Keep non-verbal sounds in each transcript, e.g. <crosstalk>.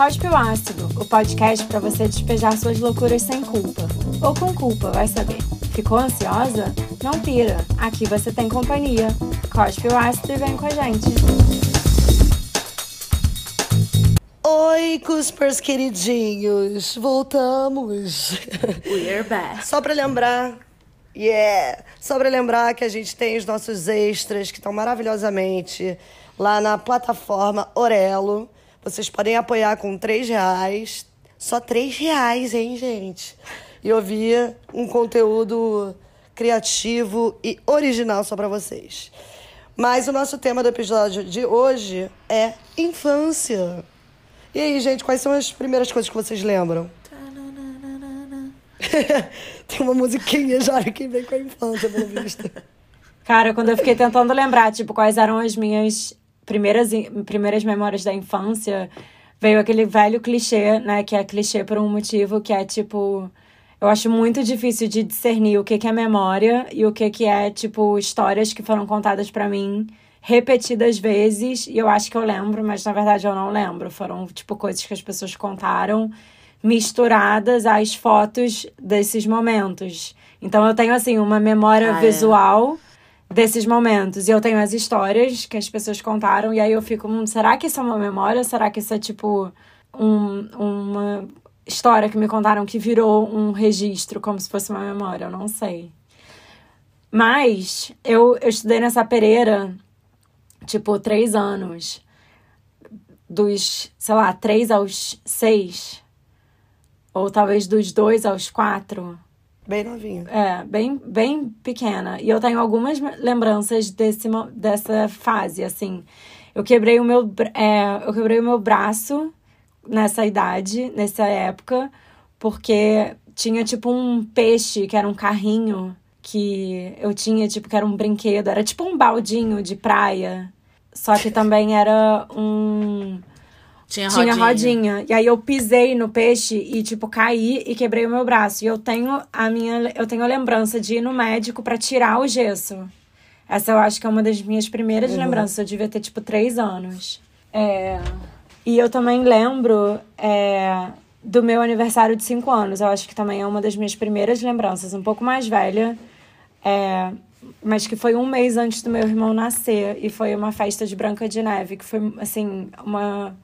Cospe o Ácido, o podcast para você despejar suas loucuras sem culpa. Ou com culpa, vai saber. Ficou ansiosa? Não pira, aqui você tem companhia. Cospe o Ácido e vem com a gente. Oi, Cuspers queridinhos, voltamos. We're back. Só pra lembrar, yeah, só pra lembrar que a gente tem os nossos extras que estão maravilhosamente lá na plataforma Orelo. Vocês podem apoiar com três reais, só três reais, hein, gente? E ouvir um conteúdo criativo e original só pra vocês. Mas o nosso tema do episódio de hoje é infância. E aí, gente, quais são as primeiras coisas que vocês lembram? <laughs> Tem uma musiquinha já que vem com a infância, pelo visto. Cara, quando eu fiquei tentando lembrar, tipo, quais eram as minhas primeiras, primeiras memórias da infância, veio aquele velho clichê, né? Que é clichê por um motivo, que é tipo. Eu acho muito difícil de discernir o que, que é memória e o que, que é, tipo, histórias que foram contadas para mim repetidas vezes. E eu acho que eu lembro, mas na verdade eu não lembro. Foram, tipo, coisas que as pessoas contaram misturadas às fotos desses momentos. Então eu tenho, assim, uma memória Ah, é. Desses momentos. E eu tenho as histórias que as pessoas contaram, e aí eu fico, hum, será que isso é uma memória? Será que isso é tipo um, uma história que me contaram que virou um registro, como se fosse uma memória? Eu não sei. Mas eu, eu estudei nessa pereira, tipo, três anos. Dos, sei lá, três aos seis. Ou talvez dos dois aos quatro. Bem novinho. É, bem, bem pequena. E eu tenho algumas lembranças desse, dessa fase, assim. Eu quebrei o meu, é, eu quebrei o meu braço nessa idade, nessa época, porque tinha tipo um peixe que era um carrinho que eu tinha, tipo, que era um brinquedo, era tipo um baldinho de praia. Só que também era um Tinha tinha rodinha. rodinha. E aí eu pisei no peixe e, tipo, caí e quebrei o meu braço. E eu tenho a minha. Eu tenho a lembrança de ir no médico pra tirar o gesso. Essa eu acho que é uma das minhas primeiras lembranças. Eu devia ter, tipo, três anos. É. E eu também lembro é, do meu aniversário de cinco anos. Eu acho que também é uma das minhas primeiras lembranças, um pouco mais velha. É, mas que foi um mês antes do meu irmão nascer. E foi uma festa de Branca de Neve, que foi, assim, uma,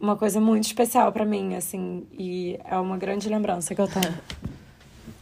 uma coisa muito especial pra mim, assim. E é uma grande lembrança que eu tenho. <laughs>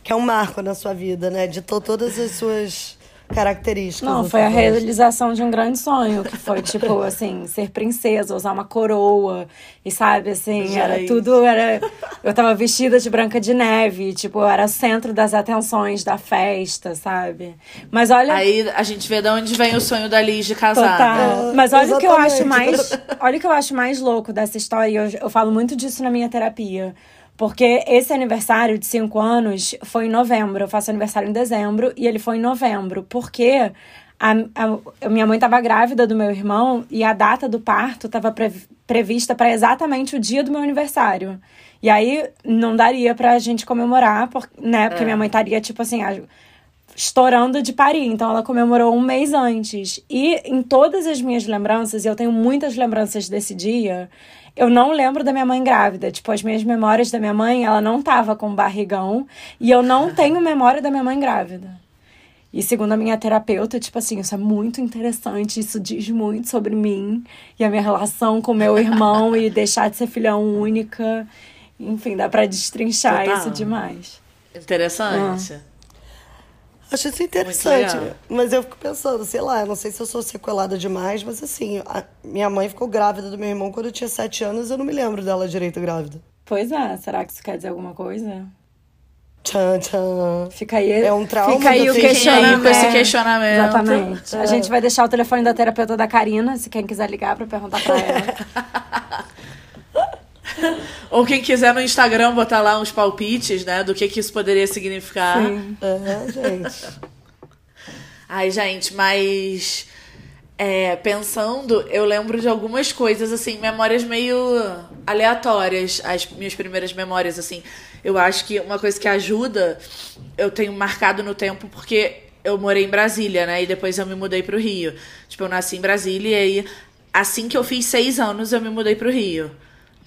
Que é um marco na sua vida, né? Ditou todas as suas características. Não, foi a voz. realização de um grande sonho, que foi, tipo, <laughs> assim, ser princesa, usar uma coroa. E sabe, assim, era Gente. tudo, era. Eu tava vestida de branca de neve, tipo, eu era o centro das atenções da festa, sabe? Mas olha. Aí a gente vê de onde vem o sonho da Liz de casada. Total. Mas olha o que eu acho mais. Olha o que eu acho mais louco dessa história. e Eu, eu falo muito disso na minha terapia. Porque esse aniversário de cinco anos foi em novembro. Eu faço aniversário em dezembro e ele foi em novembro. Porque a, a- minha mãe estava grávida do meu irmão e a data do parto estava prevista para exatamente o dia do meu aniversário. E aí não daria pra gente comemorar, por, né? Porque minha mãe estaria, tipo assim, a- estourando de parir. Então ela comemorou um mês antes. E em todas as minhas lembranças, e eu tenho muitas lembranças desse dia, eu não lembro da minha mãe grávida. Tipo, as minhas memórias da minha mãe, ela não tava com barrigão. E eu não tenho memória da minha mãe grávida. E segundo a minha terapeuta, tipo assim, isso é muito interessante, isso diz muito sobre mim e a minha relação com meu irmão e deixar de ser filha única. Enfim, dá pra destrinchar Total. isso demais. Interessante. Acho isso interessante. legal. Mas eu fico pensando, sei lá, eu não sei se eu sou sequelada demais, mas assim, a minha mãe ficou grávida do meu irmão quando eu tinha sete anos, eu não me lembro dela direito grávida. Pois é, será que isso quer dizer alguma coisa? Tchan, tchan. Fica aí, É um trauma fica aí o aí questionamento. com esse questionamento. Exatamente. É. A gente vai deixar o telefone da terapeuta da Karina, se quem quiser ligar pra perguntar pra ela. <laughs> <laughs> Ou quem quiser no Instagram botar lá uns palpites, né? Do que, que isso poderia significar. Sim. É, gente. <laughs> Ai, gente, mas. é, pensando, eu lembro de algumas coisas, assim, memórias meio aleatórias, as minhas primeiras memórias, assim. Eu acho que uma coisa que ajuda, eu tenho marcado no tempo porque eu morei em Brasília, né? E depois eu me mudei pro Rio. Tipo, eu nasci em Brasília e aí, assim que eu fiz seis anos, eu me mudei pro Rio.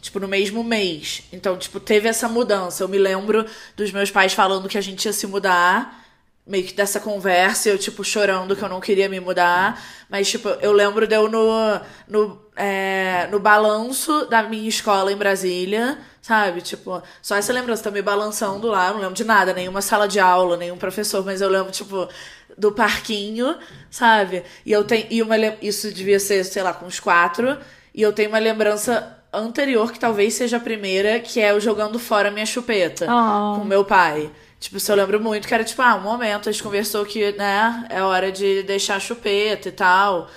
Tipo, no mesmo mês. Então, tipo, teve essa mudança. Eu me lembro dos meus pais falando que a gente ia se mudar, meio que dessa conversa, eu, tipo, chorando que eu não queria me mudar. Mas, tipo, eu lembro de eu no, no, é, no balanço da minha escola em Brasília, sabe? Tipo, só essa lembrança, me balançando lá, eu não lembro de nada, nenhuma sala de aula, nenhum professor, mas eu lembro, tipo, do parquinho, sabe? E eu tenho. E uma, isso devia ser, sei lá, com uns quatro. E eu tenho uma lembrança anterior, que talvez seja a primeira, que é eu jogando fora minha chupeta Oh. com meu pai. Tipo, isso eu lembro muito, que era tipo, ah, um momento, a gente conversou que, né, é hora de deixar a chupeta e tal.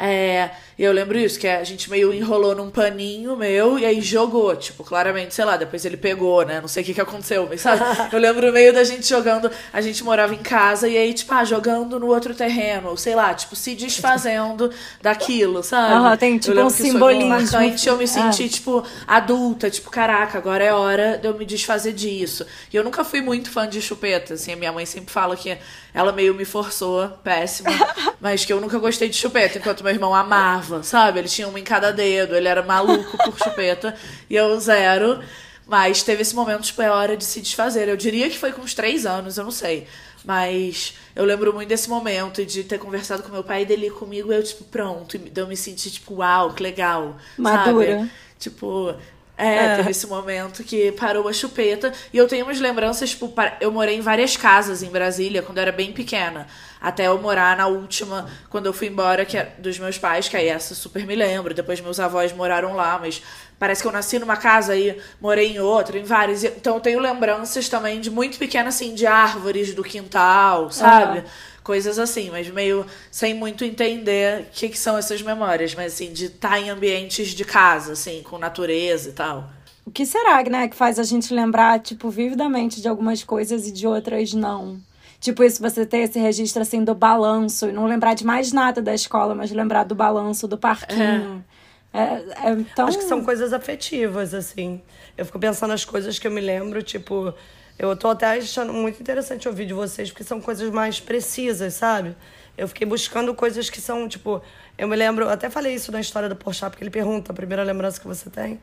É, e eu lembro isso, que a gente meio enrolou num paninho meu e aí jogou, tipo, claramente, sei lá, depois ele pegou, né? Não sei o que que aconteceu, mas sabe? <laughs> Eu lembro meio da gente jogando, a gente morava em casa e aí, tipo, ah, jogando no outro terreno, ou sei lá, tipo, se desfazendo daquilo, sabe? Aham, tem, Eu tipo, lembro um simbolismo. marcante, eu me senti, É. tipo, adulta, tipo, caraca, agora é hora de eu me desfazer disso. E eu nunca fui muito fã de chupeta, assim, a minha mãe sempre fala que ela meio me forçou, péssima, <laughs> mas que eu nunca gostei de chupeta, enquanto meu irmão amava, sabe? Ele tinha uma em cada dedo, ele era maluco por chupeta, e eu zero. Mas teve esse momento, tipo, é hora de se desfazer. Eu diria que foi com uns três anos, eu não sei. Mas eu lembro muito desse momento e de ter conversado com meu pai dele ir comigo, eu, tipo, pronto. E eu me senti, tipo, uau, que legal. Madura. Sabe? Tipo, é, teve esse momento que parou a chupeta. E eu tenho umas lembranças, tipo, eu morei em várias casas em Brasília quando eu era bem pequena. Até eu morar na última, quando eu fui embora, que é dos meus pais, que aí essa super me lembro. Depois meus avós moraram lá, mas parece que eu nasci numa casa e morei em outra, em várias. Então eu tenho lembranças também de muito pequena, assim, de árvores do quintal, sabe? Aham. Coisas assim, mas meio sem muito entender o que, que são essas memórias, mas assim, de estar em ambientes de casa, assim, com natureza e tal. O que será, né, que faz a gente lembrar, tipo, vividamente de algumas coisas e de outras não? Tipo, isso, você ter esse registro, assim, do balanço e não lembrar de mais nada da escola, mas lembrar do balanço, do parquinho. É, é, então... Acho que são coisas afetivas, assim. Eu fico pensando nas coisas que eu me lembro, tipo. Eu tô até achando muito interessante ouvir de vocês, porque são coisas mais precisas, sabe? Eu fiquei buscando coisas que são, tipo. Eu me lembro, até falei isso na história do Porchat, porque ele pergunta a primeira lembrança que você tem.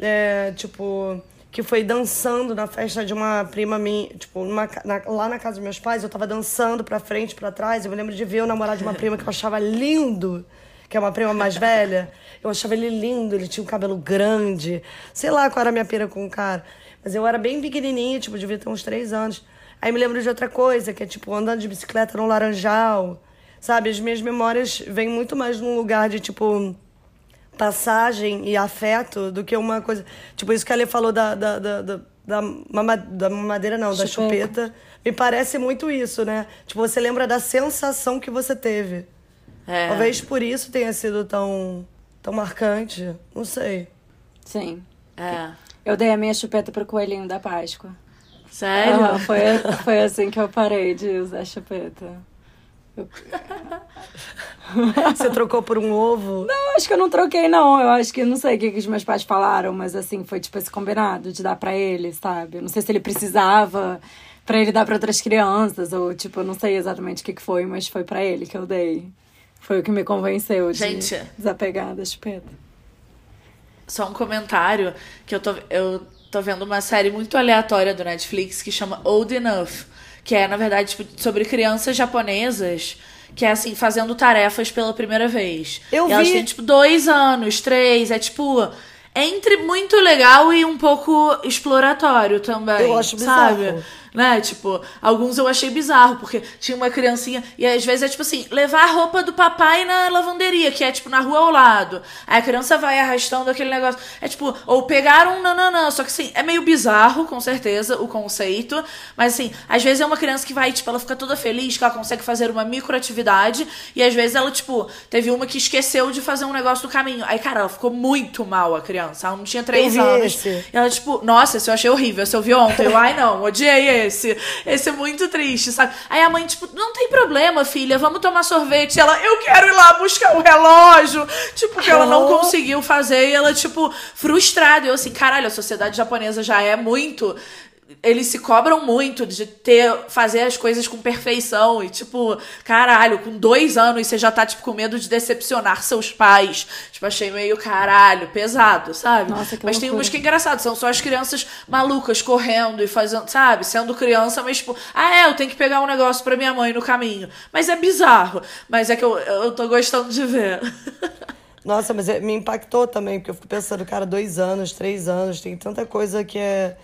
É, tipo, que foi dançando na festa de uma prima minha, tipo, na- lá na casa dos meus pais, eu tava dançando pra frente, pra trás. Eu me lembro de ver o namorado de uma prima que eu achava lindo, que é uma prima mais velha. Eu achava ele lindo, ele tinha um cabelo grande. Sei lá qual era a minha pira com o cara. Mas eu era bem pequenininha, tipo, devia ter uns três anos. Aí me lembro de outra coisa, que é tipo, andando de bicicleta no Laranjal. Sabe, as minhas memórias vêm muito mais num lugar de, tipo, passagem e afeto do que uma coisa. Tipo, isso que a Lê falou da, da, da, da, da mamadeira, não, da Chupeta. chupeta. Me parece muito isso, né? Tipo, você lembra da sensação que você teve. É. Talvez por isso tenha sido tão, tão marcante. Não sei. Sim. É. Eu dei a minha chupeta pro coelhinho da Páscoa. Sério? Aham, foi, foi assim que eu parei de usar chupeta. <laughs> Você trocou por um ovo. Eu acho que eu não troquei, não. Eu acho que não sei o que, que os meus pais falaram, mas assim, foi tipo esse combinado de dar pra ele, sabe? Eu não sei se ele precisava pra ele dar pra outras crianças, ou tipo, eu não sei exatamente o que, que foi, mas foi pra ele que eu dei. Foi o que me convenceu de Gente. desapegar da chupeta. Só um comentário que eu tô, eu tô vendo uma série muito aleatória do Netflix que chama Old Enough, que é, na verdade, tipo, sobre crianças japonesas que é assim, fazendo tarefas pela primeira vez. Eu e elas vi. têm, tipo, dois anos, três, é tipo. Entre muito legal e um pouco exploratório também. Eu acho sabe? Né? Tipo, alguns eu achei bizarro, porque tinha uma criancinha, e às vezes é tipo assim, levar a roupa do papai na lavanderia, que é tipo na rua ao lado. Aí a criança vai arrastando aquele negócio. É tipo, ou pegar um nananã, só que assim, é meio bizarro, com certeza, o conceito. Mas assim, às vezes é uma criança que vai, tipo, ela fica toda feliz que ela consegue fazer uma microatividade, e às vezes ela, tipo, teve uma que esqueceu de fazer um negócio no caminho. Aí, cara, ela ficou muito mal, a criança. Ela não tinha três anos. esse. E ela, tipo, nossa, esse eu achei horrível. Esse eu vi ontem. Eu, ai, não, odiei esse. Esse é muito triste, sabe? Aí a mãe, tipo, não tem problema, filha, vamos tomar sorvete. E ela, eu quero ir lá buscar o relógio. Tipo, que ela não conseguiu fazer. E ela, tipo, frustrada. Eu, assim, caralho, a sociedade japonesa já é muito eles se cobram muito de ter fazer as coisas com perfeição e tipo caralho com dois anos você já tá tipo com medo de decepcionar seus pais. Tipo achei meio caralho pesado sabe? Nossa, que mas loucura. tem umas que é engraçado são só as crianças malucas correndo e fazendo sabe? Sendo criança mas tipo ah é eu tenho que pegar um negócio pra minha mãe no caminho. Mas é bizarro. Mas é que eu, eu tô gostando de ver. <laughs> Nossa, mas é- me impactou também, porque eu fico pensando, cara, dois anos, três anos, tem tanta coisa que é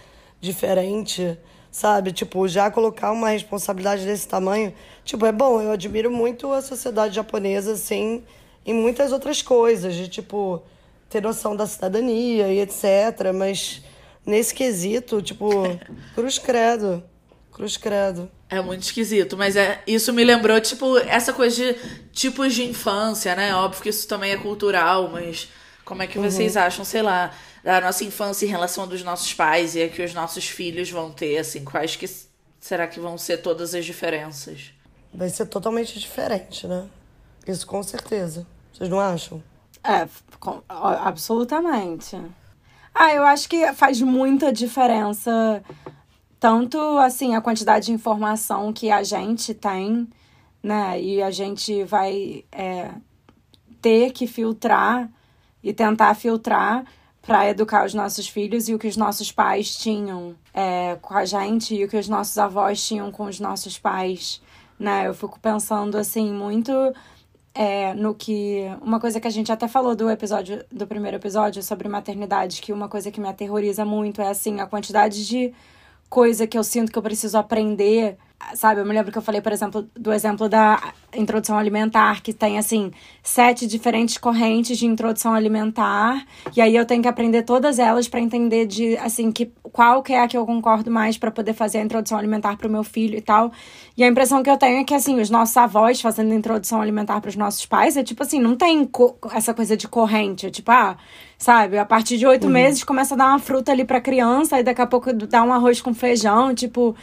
diferente, sabe? Tipo, já colocar uma responsabilidade desse tamanho. Tipo, é bom, eu admiro muito a sociedade japonesa, assim, em muitas outras coisas, de tipo, ter noção da cidadania e etc. Mas nesse quesito, tipo, <laughs> cruz credo. Cruz credo. É muito esquisito, mas é isso me lembrou, tipo, essa coisa de tipos de infância, né? Óbvio que isso também é cultural, mas como é que vocês acham, sei lá, da nossa infância em relação a dos nossos pais e a que os nossos filhos vão ter, assim, quais que será que vão ser todas as diferenças? Vai ser totalmente diferente, né? Isso com certeza. Vocês não acham? É, com- absolutamente. Ah, eu acho que faz muita diferença tanto assim a quantidade de informação que a gente tem, né? E a gente vai é, ter que filtrar e tentar filtrar para educar os nossos filhos e o que os nossos pais tinham é, com a gente e o que os nossos avós tinham com os nossos pais, né? Eu fico pensando assim muito é, no que. Uma coisa que a gente até falou do episódio, do primeiro episódio sobre maternidade, que uma coisa que me aterroriza muito é assim, a quantidade de coisa que eu sinto que eu preciso aprender. Sabe, eu me lembro que eu falei, por exemplo, do exemplo da introdução alimentar, que tem, assim, sete diferentes correntes de introdução alimentar. E aí eu tenho que aprender todas elas para entender de, assim, que, qual que é a que eu concordo mais para poder fazer a introdução alimentar pro meu filho e tal. E a impressão que eu tenho é que, assim, os nossos avós fazendo introdução alimentar pros nossos pais é tipo assim, não tem essa coisa de corrente. É tipo, ah, sabe, a partir de oito meses começa a dar uma fruta ali pra criança, e daqui a pouco dá um arroz com feijão, tipo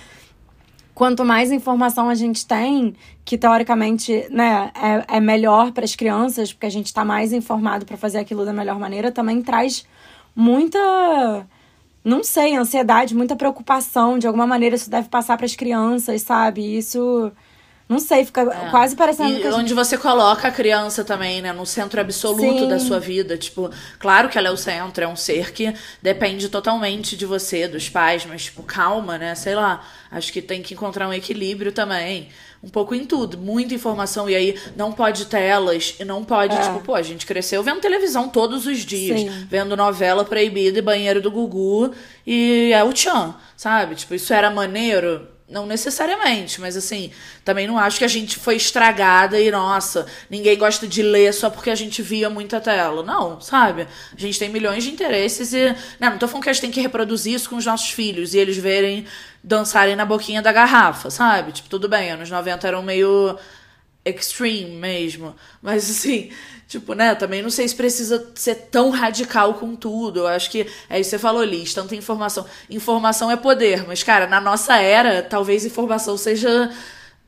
quanto mais informação a gente tem, que teoricamente né, é, é melhor para as crianças, porque a gente está mais informado para fazer aquilo da melhor maneira, também traz muita, não sei, ansiedade, muita preocupação. De alguma maneira isso deve passar para as crianças, sabe? Isso, não sei, fica quase parecendo E que onde gente... você coloca a criança também, né? No centro absoluto Sim. da sua vida. Tipo, claro que ela é o centro, é um ser que depende totalmente de você, dos pais, mas, tipo, calma, né? Sei lá. Acho que tem que encontrar um equilíbrio também. Um pouco em tudo. Muita informação. E aí, não pode telas. E não pode, tipo, pô, a gente cresceu vendo televisão todos os dias. É. Sim. Vendo novela proibida e banheiro do Gugu. E é o Tchan, sabe? Tipo, isso era maneiro. Não necessariamente, mas assim, também não acho que a gente foi estragada e, nossa, ninguém gosta de ler só porque a gente via muita tela. Não, sabe? A gente tem milhões de interesses e. Né, não tô falando que a gente tem que reproduzir isso com os nossos filhos e eles verem dançarem na boquinha da garrafa, sabe? Tipo, tudo bem, anos 90 eram meio extreme mesmo. Mas assim, <laughs> tipo, né, também não sei se precisa ser tão radical com tudo. Eu acho que é isso que você falou, Liz, tanta informação. Informação é poder, mas, cara, na nossa era, talvez informação seja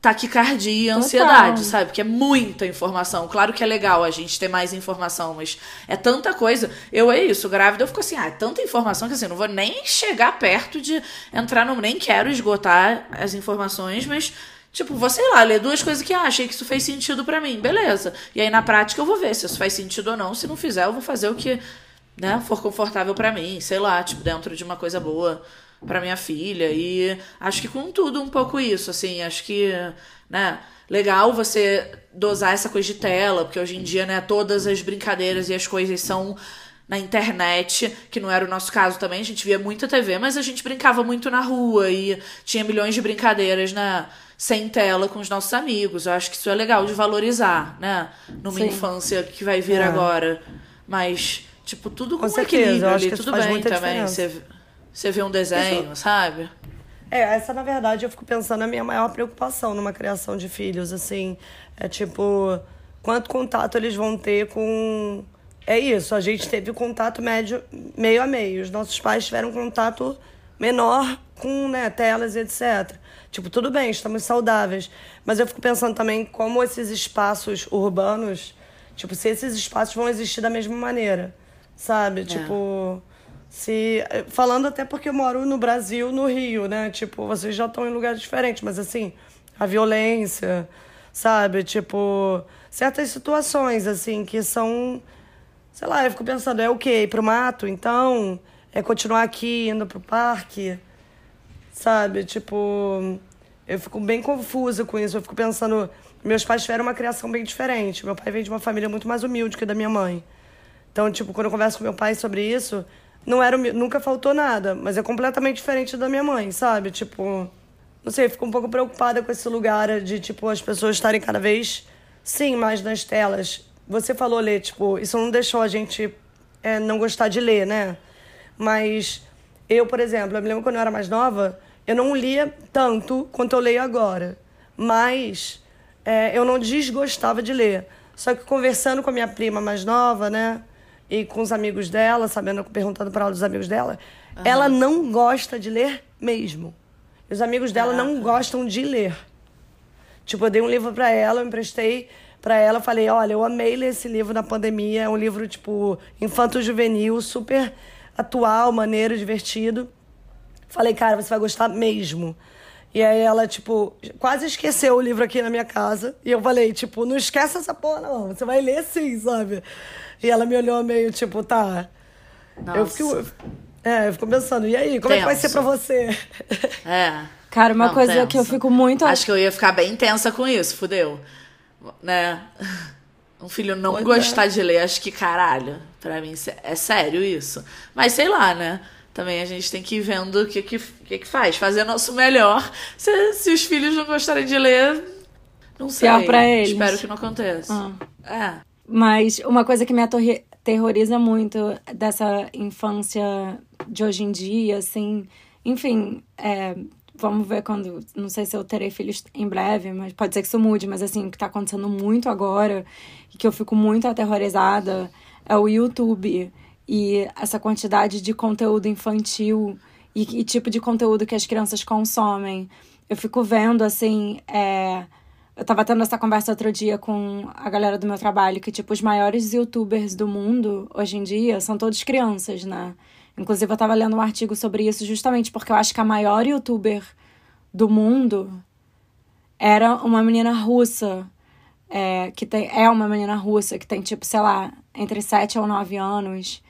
taquicardia e Total. ansiedade, sabe? Porque é muita informação. Claro que é legal a gente ter mais informação, mas é tanta coisa. Eu é isso, grávida, eu fico assim, ah, é tanta informação que assim, não vou nem chegar perto de entrar no. Nem quero esgotar as informações, mas. Tipo, vou, sei lá, ler duas coisas que ah, achei que isso fez sentido pra mim, beleza. E aí na prática eu vou ver se isso faz sentido ou não. Se não fizer, eu vou fazer o que, né, for confortável pra mim, sei lá, tipo, dentro de uma coisa boa pra minha filha. E acho que com tudo um pouco isso, assim, acho que, né, legal você dosar essa coisa de tela, porque hoje em dia, né, todas as brincadeiras e as coisas são na internet, que não era o nosso caso também, a gente via muita TV, mas a gente brincava muito na rua e tinha milhões de brincadeiras, né, sem tela com os nossos amigos. Eu acho que isso é legal de valorizar, né, numa Sim. infância que vai vir É. agora. Mas, tipo, tudo com, Com certeza, equilíbrio ali, que isso tudo faz bem muita também. Você, vê um desenho, sabe? É, essa na verdade eu fico pensando a minha maior preocupação numa criação de filhos, assim, é tipo, quanto contato eles vão ter com é isso, a gente teve contato médio meio a meio, os nossos pais tiveram contato menor com, né, telas e etc. Tipo, tudo bem, estamos saudáveis, mas eu fico pensando também como esses espaços urbanos, tipo, se esses espaços vão existir da mesma maneira, sabe? Tipo, se falando até porque eu moro no Brasil, no Rio, né? Tipo, vocês já estão em lugares diferentes, mas assim, a violência, sabe? Tipo, certas situações assim que são sei lá, eu fico pensando, é o quê? Ir pro mato, então? É continuar aqui indo pro parque? Sabe? Tipo, eu fico bem confusa com isso. Eu fico pensando, meus pais tiveram uma criação bem diferente. Meu pai veio de uma família muito mais humilde que a da minha mãe. Então, tipo, quando eu converso com meu pai sobre isso, não era nunca faltou nada, mas é completamente diferente da minha mãe, sabe? Tipo, não sei, fico um pouco preocupada com esse lugar de tipo as pessoas estarem cada vez sim mais nas telas. Você falou ler, tipo, isso não deixou a gente é, não gostar de ler, né? Mas eu, por exemplo, eu me lembro quando eu era mais nova, eu não lia tanto quanto eu leio agora. Mas é, eu não desgostava de ler. Só que conversando com a minha prima mais nova, né? e com os amigos dela, sabendo, perguntando para ela dos amigos dela, uhum. ela não gosta de ler mesmo. Os amigos dela ah. não gostam de ler. Tipo, eu dei um livro para ela, eu emprestei para ela, falei, olha, eu amei ler esse livro na pandemia, é um livro tipo infanto-juvenil, super atual, maneiro, divertido. Falei, cara, você vai gostar mesmo. E aí ela, tipo, quase esqueceu o livro aqui na minha casa. E eu falei, tipo, não esquece essa porra, não. Você vai ler sim, sabe? E ela me olhou meio tipo, tá. Nossa. Eu fico. É, eu fico pensando, e aí, como tenso. é que vai ser pra você? É. Cara, uma Não, coisa tenso. que eu fico muito. Acho que eu ia ficar bem tensa com isso, fudeu. Né? Um filho não pois gostar é. de ler, acho que caralho. Pra mim é sério isso. Mas sei lá, né? Também a gente tem que ir vendo o que, que, que, que faz. Fazer nosso melhor. Se, se os filhos não gostarem de ler, não sei. Pior pra eles. Espero que não aconteça. Ah. É. Mas uma coisa que me aterroriza muito dessa infância de hoje em dia, assim, enfim, é, vamos ver quando. Não sei se eu terei filhos em breve, mas pode ser que isso mude, mas assim, o que tá acontecendo muito agora e que eu fico muito aterrorizada é o YouTube e essa quantidade de conteúdo infantil e, e tipo de conteúdo que as crianças consomem. Eu fico vendo, assim, é eu tava tendo essa conversa outro dia com a galera do meu trabalho, que, tipo, os maiores youtubers do mundo, hoje em dia, são todos crianças, né? Inclusive, eu tava lendo um artigo sobre isso justamente porque eu acho que a maior youtuber do mundo era uma menina russa, é, que tem, é uma menina russa, que tem, tipo, sei lá, entre 7 ou 9 anos.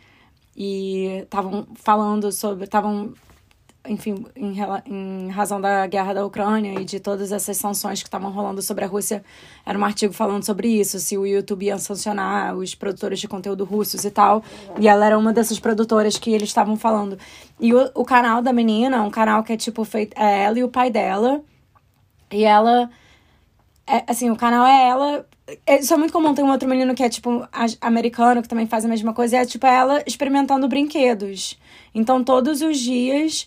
E estavam falando sobre. Estavam enfim, em, em, razão da guerra da Ucrânia e de todas essas sanções que estavam rolando sobre a Rússia, era um artigo falando sobre isso, se o YouTube ia sancionar os produtores de conteúdo russos e tal. E ela era uma dessas produtoras que eles estavam falando. E o, o canal da menina, um canal que é tipo feito. É ela e o pai dela. E ela. É, assim, o canal é ela. É, isso é muito comum. Tem um outro menino que é, tipo, americano, que também faz a mesma coisa. E é, tipo, ela experimentando brinquedos. Então, todos os dias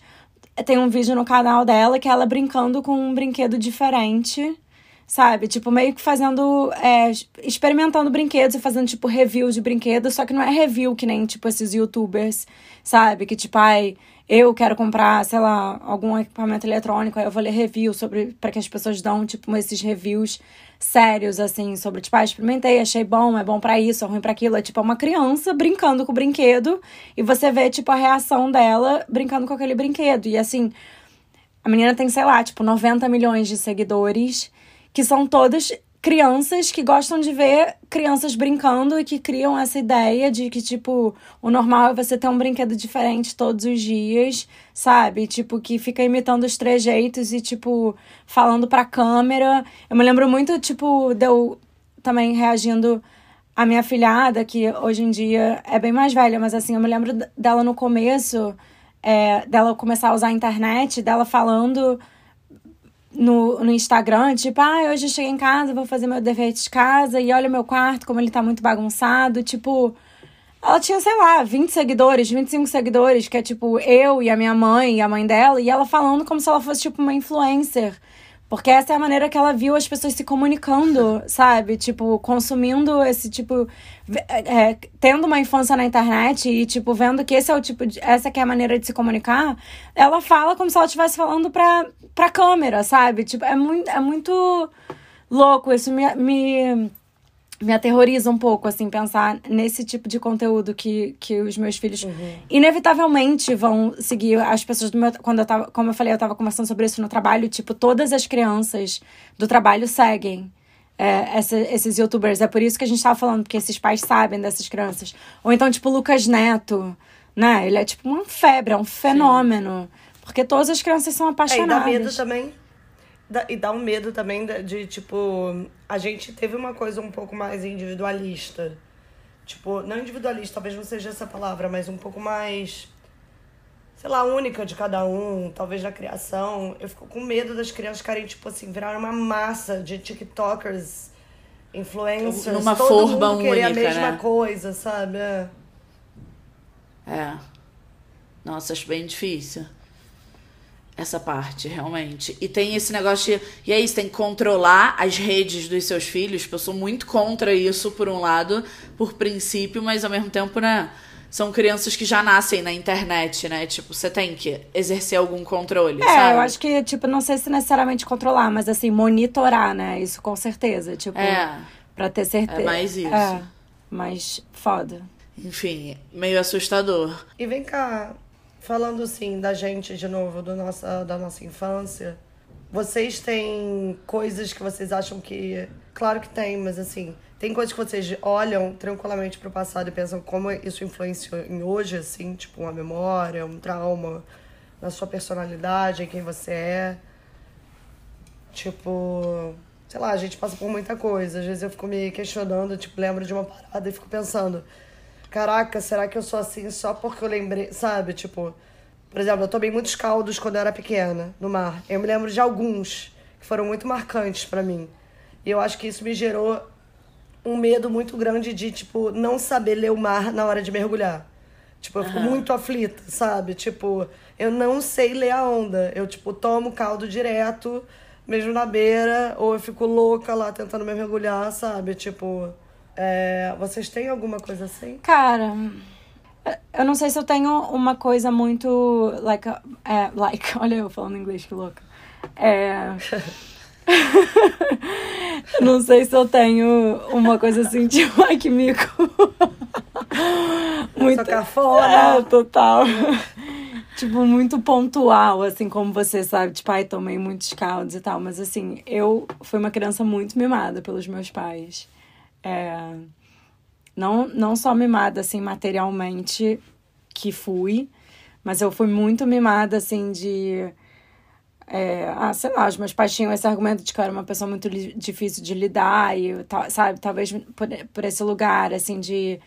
tem um vídeo no canal dela que é ela brincando com um brinquedo diferente, sabe? Tipo, meio que fazendo. É, experimentando brinquedos e fazendo, tipo, review de brinquedos, só que não é review que nem, tipo, esses youtubers, sabe? Que, tipo, ai, eu quero comprar, sei lá, algum equipamento eletrônico, aí eu vou ler review sobre. para que as pessoas dão, tipo, esses reviews sérios, assim, sobre, tipo, ah, experimentei, achei bom, é bom para isso, é ruim para aquilo. É tipo uma criança brincando com o brinquedo e você vê, tipo, a reação dela brincando com aquele brinquedo. E assim, a menina tem, sei lá, tipo, 90 milhões de seguidores, que são todos crianças que gostam de ver crianças brincando e que criam essa ideia de que, tipo, o normal é você ter um brinquedo diferente todos os dias, sabe? Tipo, que fica imitando os trejeitos e, tipo, falando pra câmera. Eu me lembro muito, tipo, deu também reagindo a minha filhada, que hoje em dia é bem mais velha, mas assim, eu me lembro dela no começo, é, dela começar a usar a internet, dela falando no, no Instagram, tipo, ah, hoje eu cheguei em casa, vou fazer meu dever de casa e olha meu quarto, como ele tá muito bagunçado. Tipo, ela tinha, sei lá, 20 seguidores, 25 seguidores, que é tipo eu e a minha mãe e a mãe dela, e ela falando como se ela fosse tipo uma influencer. Porque essa é a maneira que ela viu as pessoas se comunicando, <laughs> sabe? Tipo, consumindo esse tipo. É, tendo uma infância na internet e, tipo, vendo que esse é o tipo de. Essa que é a maneira de se comunicar, ela fala como se ela estivesse falando pra, pra câmera, sabe? Tipo, é muito, é muito louco. Isso me, me, me aterroriza um pouco, assim, pensar nesse tipo de conteúdo que, que os meus filhos Uhum. inevitavelmente vão seguir. As pessoas do meu. Quando eu tava. Como eu falei, eu tava conversando sobre isso no trabalho, tipo, todas as crianças do trabalho seguem. é, essa- esses youtubers. É por isso que a gente tava falando, porque esses pais sabem dessas crianças. Ou então, tipo, Lucas Neto, né? Ele é tipo uma febre, é um fenômeno. Porque todas as crianças são É, e apaixonadas. dá medo também. E dá um medo também de, de, tipo, a gente teve uma coisa um pouco mais individualista. Tipo, não individualista, talvez não seja essa palavra, mas um pouco mais, sei lá, única de cada um, talvez na criação. Eu fico com medo das crianças ficarem, tipo assim, virar uma massa de TikTokers, influencers, Numa todo forma mundo querer a única, mesma né? coisa, sabe? É. É. Nossa, acho bem difícil. Essa parte, realmente. E tem esse negócio de. E é isso, tem que controlar as redes dos seus filhos. Eu sou muito contra isso, por um lado, por princípio, mas ao mesmo tempo, né? São crianças que já nascem na internet, né? Tipo, você tem que exercer algum controle, É, sabe? eu acho que, tipo, não sei se necessariamente controlar, mas assim, monitorar, né? Isso com certeza. Tipo, É. pra ter certeza. É mais isso. É, mas foda. Enfim, meio assustador. E vem cá, falando assim da gente de novo, do nossa, da nossa infância, vocês têm coisas que vocês acham que. Claro que tem, mas assim, tem coisas que vocês olham tranquilamente pro passado e pensam como isso influenciou em hoje, assim, tipo uma memória, um trauma na sua personalidade, em quem você é. Tipo, sei lá, a gente passa por muita coisa. Às vezes eu fico me questionando, tipo, lembro de uma parada e fico pensando, caraca, será que eu sou assim só porque eu lembrei, sabe? Tipo, por exemplo, eu tomei muitos caldos quando eu era pequena no mar. Eu me lembro de alguns que foram muito marcantes pra mim. E eu acho que isso me gerou um medo muito grande de, tipo, não saber ler o mar na hora de mergulhar. Tipo, eu fico muito aflita, sabe? Tipo, eu não sei ler a onda. Eu, tipo, tomo caldo direto, mesmo na beira, ou eu fico louca lá tentando me mergulhar, sabe? Tipo, é... vocês têm alguma coisa assim? Cara, eu não sei se eu tenho uma coisa muito. Like, é, like, <laughs> olha eu falando inglês, que louca. É. <laughs> não sei se eu tenho uma coisa assim, <laughs> tipo, ai que mico. Sou cafona. É, total. tipo, muito pontual, assim, como você sabe. Tipo, ai, tomei muitos caldos e tal. Mas, assim, eu fui uma criança muito mimada pelos meus pais. É, não, não só mimada, assim, materialmente, que fui. Mas eu fui muito mimada, assim, de... É, ah, sei lá, os meus pais tinham esse argumento de que eu era uma pessoa muito difícil de lidar e, sabe, talvez por, por esse lugar, assim, de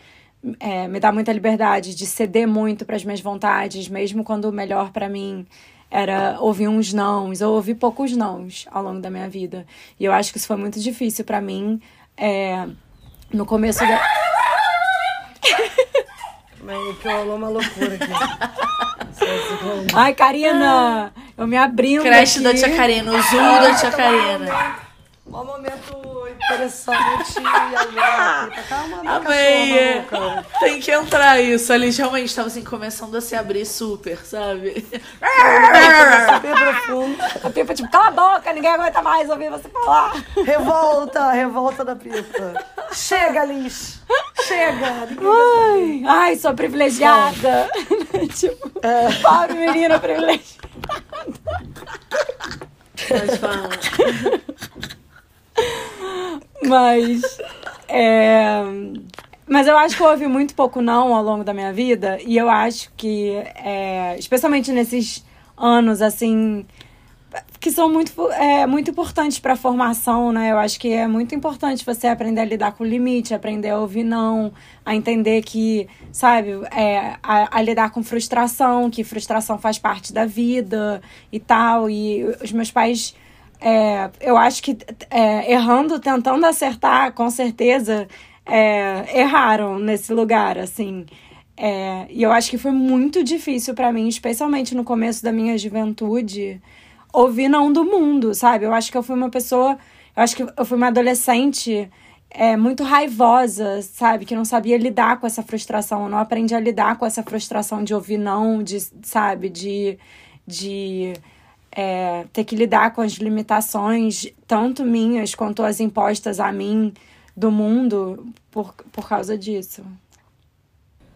é, me dar muita liberdade, de ceder muito para as minhas vontades, mesmo quando o melhor para mim era ouvir uns nãos, ou ouvir poucos nãos ao longo da minha vida. E eu acho que isso foi muito difícil para mim é, no começo da... <laughs> Mas que rolou uma loucura aqui. Ai, Karina! Eu me abrindo Creche aqui. da Tia Karina, o Zoom da Tia Karina. Um momento interessante e agora. Calma, minha Amei! é. cachorra. Tem que entrar isso. Eles realmente estavam assim, começando a se abrir super, sabe? Super profundo. A Pipa, tipo, cala a boca, ninguém aguenta mais ouvir você falar. Revolta, revolta da pipa. Chega, Liz. Chega. Ai, ai, sou privilegiada. <laughs> tipo, pobre menina privilegiada. Mas fala. Mas, é... Mas eu acho que eu ouvi muito pouco não ao longo da minha vida. E eu acho que, é... especialmente nesses anos, assim... Que são muito, é, muito importantes para a formação, né? Eu acho que é muito importante você aprender a lidar com o limite, aprender a ouvir não, a entender que, sabe, é, a, a lidar com frustração, que frustração faz parte da vida e tal. E os meus pais é, eu acho que é, errando, tentando acertar, com certeza, é, erraram nesse lugar, assim. É, e eu acho que foi muito difícil para mim, especialmente no começo da minha juventude, ouvir não do mundo, sabe? Eu acho que eu fui uma pessoa, eu acho que eu fui uma adolescente é, muito raivosa, sabe? Que não sabia lidar com essa frustração. Eu não aprendi a lidar com essa frustração de ouvir não, de, sabe? De. de é, ter que lidar com as limitações, tanto minhas quanto as impostas a mim do mundo por, por causa disso.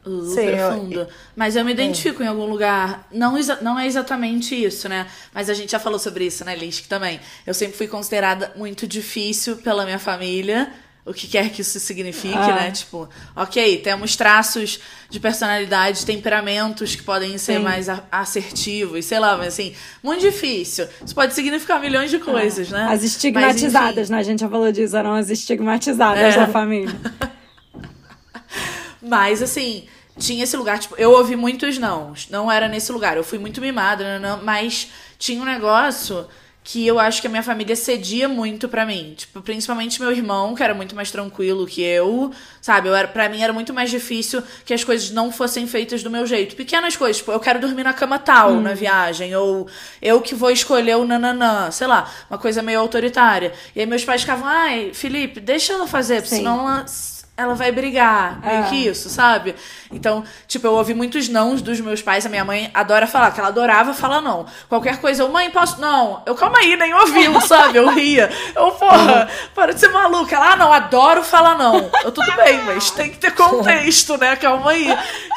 Uh, Sim, eu- profundo. Mas eu me identifico em algum lugar. Não, não é exatamente isso, né? Mas a gente já falou sobre isso, né, Lisk, também. Eu sempre fui considerada muito difícil pela minha família. O que quer que isso signifique, Ah. né? Tipo, ok, temos traços de personalidade, temperamentos que podem ser Sim. mais assertivos, sei lá, mas assim, muito difícil. Isso pode significar milhões de coisas, né? As Mas, estigmatizadas, enfim. né? A gente já falou disso, eram as estigmatizadas É. da família. <laughs> Mas, assim, tinha esse lugar, tipo, eu ouvi muitos não. Não era nesse lugar. Eu fui muito mimada, não, não, mas tinha um negócio que eu acho que a minha família cedia muito pra mim. Tipo, principalmente meu irmão, que era muito mais tranquilo que eu, sabe? Eu era, pra mim era muito mais difícil que as coisas não fossem feitas do meu jeito. Pequenas coisas, tipo, eu quero dormir na cama tal na viagem, ou eu que vou escolher o nananã, sei lá, uma coisa meio autoritária. E aí meus pais ficavam, ai, Felipe, deixa ela fazer, Sim. senão ela ela vai brigar, meio É. que isso, sabe? Então, tipo, eu ouvi muitos nãos dos meus pais. A minha mãe adora falar, que ela adorava falar não. Qualquer coisa, eu, mãe, posso. Não, eu calma aí, nem ouviu, <laughs> sabe? Eu ria. Eu, porra, para de ser maluca. Ela, ah, não, adoro falar não. Eu, tudo <laughs> bem, mas tem que ter contexto, né? Calma aí.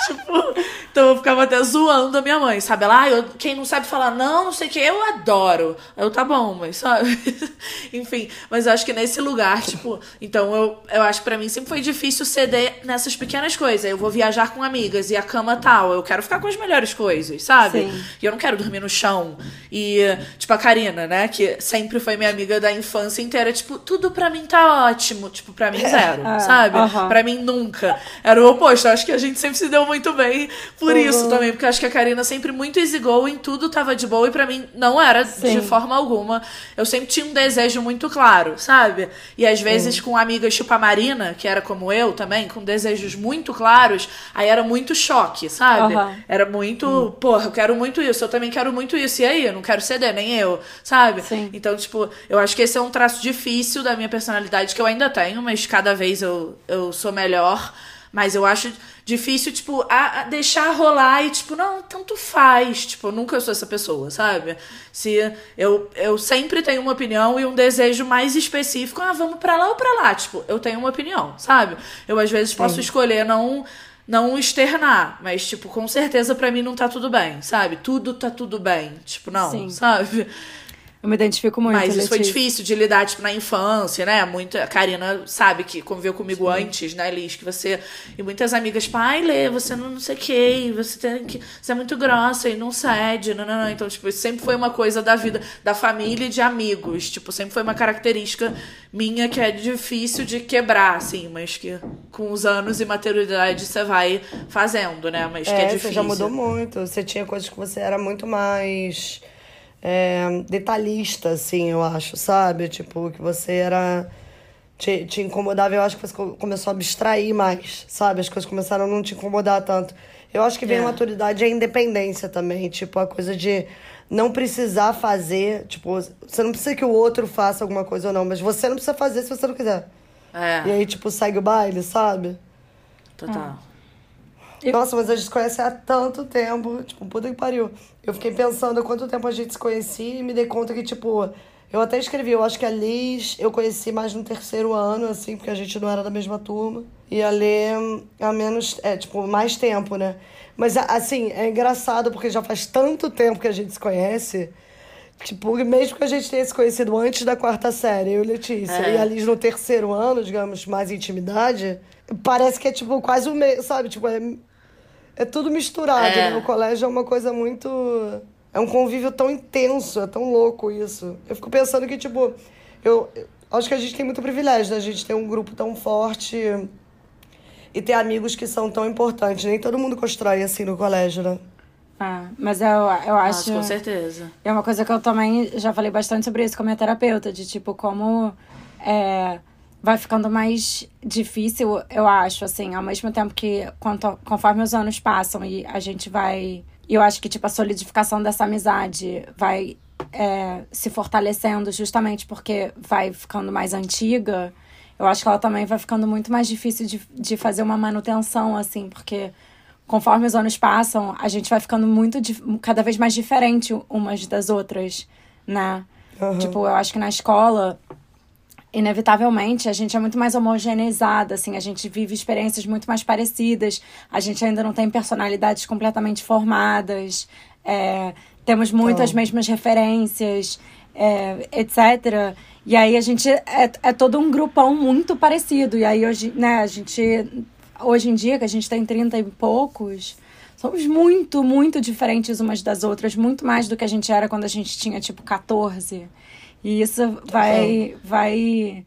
Tipo, então eu ficava até zoando a minha mãe, sabe? Ela, ah, eu, quem não sabe falar não, não sei o que, eu adoro. Eu, tá bom, mas sabe? <laughs> Enfim, mas eu acho que nesse lugar, tipo, então eu, eu acho que pra mim sempre foi difícil ceder nessas pequenas coisas. Eu vou viajar com amigas e a cama tal, eu quero ficar com as melhores coisas, sabe? Sim. E eu não quero dormir no chão. E, tipo, a Karina, né, que sempre foi minha amiga da infância inteira, tipo, tudo pra mim tá ótimo. Tipo, pra mim, zero, É, sabe? aham. Pra mim, nunca. Era o oposto. Eu acho que a gente sempre se deu muito bem por Uhum. isso também. Porque eu acho que a Karina sempre muito easy going, tudo tava de boa. E pra mim, não era de Sim. forma alguma. Eu sempre tinha um desejo muito claro, sabe? E às vezes com amigas tipo a Marina, que era como eu também, com desejos muito claros, aí era muito choque, sabe? Aham. Era muito, porra, eu quero muito isso, eu também quero muito isso. E aí, eu não quero ceder, nem eu, sabe? Sim. Então, tipo, eu acho que esse é um traço difícil da minha personalidade que eu ainda tenho, mas cada vez eu, eu sou melhor. Mas eu acho difícil, tipo, a, a deixar rolar e, tipo, não, tanto faz. Tipo, eu nunca sou essa pessoa, sabe? Se eu, eu sempre tenho uma opinião e um desejo mais específico, ah, vamos pra lá ou pra lá. Tipo, eu tenho uma opinião, sabe? Eu às vezes posso escolher não não externar, mas tipo, com certeza pra mim não tá tudo bem, sabe? Tudo tá tudo bem, tipo, não, Sim. sabe? Eu me identifico muito, Mas isso foi Letícia. difícil de lidar, tipo, na infância, né? Muita, a Karina sabe que conviveu comigo antes, né, Liz? Que você. E muitas amigas, tipo, ai, Lê, você não, não sei o que, você tem que. Você é muito grossa e não cede, não, não, não. Então, tipo, isso sempre foi uma coisa da vida, da família e de amigos. Tipo, sempre foi uma característica minha que é difícil de quebrar, assim, mas que com os anos e maturidade você vai fazendo, né? Mas que é É, difícil. você já mudou muito. Você tinha coisas que você era muito mais é, detalhista, assim, eu acho, sabe? Tipo, que você era. Te, te incomodava, eu acho que você co- começou a abstrair mais, sabe? As coisas começaram a não te incomodar tanto. Eu acho que vem É. a maturidade e a independência também. Tipo, a coisa de não precisar fazer. Tipo, você não precisa que o outro faça alguma coisa ou não, mas você não precisa fazer se você não quiser. É, E aí, tipo, segue o baile, sabe? total. Eu- Nossa, mas a gente se conhece há tanto tempo. Tipo, puta que pariu. Eu fiquei pensando há quanto tempo a gente se conhecia e me dei conta que, tipo, eu até escrevi, eu acho que a Liz eu conheci mais no terceiro ano, assim, porque a gente não era da mesma turma. E a Lê há menos, é, tipo, mais tempo, né? Mas, assim, é engraçado porque já faz tanto tempo que a gente se conhece. Tipo, mesmo que a gente tenha se conhecido antes da quarta série, eu e Letícia, É. e a Liz no terceiro ano, digamos, mais intimidade, parece que é, tipo, quase o mesmo, sabe? Tipo, é, é tudo misturado, É. né? O colégio é uma coisa muito... É um convívio tão intenso, é tão louco isso. Eu fico pensando que, tipo, eu, eu acho que a gente tem muito privilégio, né? A gente tem um grupo tão forte e ter amigos que são tão importantes. Nem todo mundo constrói assim no colégio, né? Ah, mas eu, eu acho. Nossa, com certeza. É uma coisa que eu também já falei bastante sobre isso com a minha terapeuta, de tipo, como é, vai ficando mais difícil, eu acho, assim, ao mesmo tempo que quanto, conforme os anos passam e a gente vai. Eu acho que, tipo, a solidificação dessa amizade vai é, se fortalecendo justamente porque vai ficando mais antiga. Eu acho que ela também vai ficando muito mais difícil de, de fazer uma manutenção, assim, porque conforme os anos passam, a gente vai ficando muito cada vez mais diferente umas das outras, né? Aham. Tipo, eu acho que na escola inevitavelmente a gente é muito mais homogeneizada, assim, a gente vive experiências muito mais parecidas, a gente ainda não tem personalidades completamente formadas, é, temos muitas então... mesmas referências, é, etc. E aí a gente é, é todo um grupão muito parecido. E aí hoje, né, a gente. Hoje em dia, que a gente tem 30 e poucos, somos muito, muito diferentes umas das outras, muito mais do que a gente era quando a gente tinha, tipo, 14. E isso vai. vai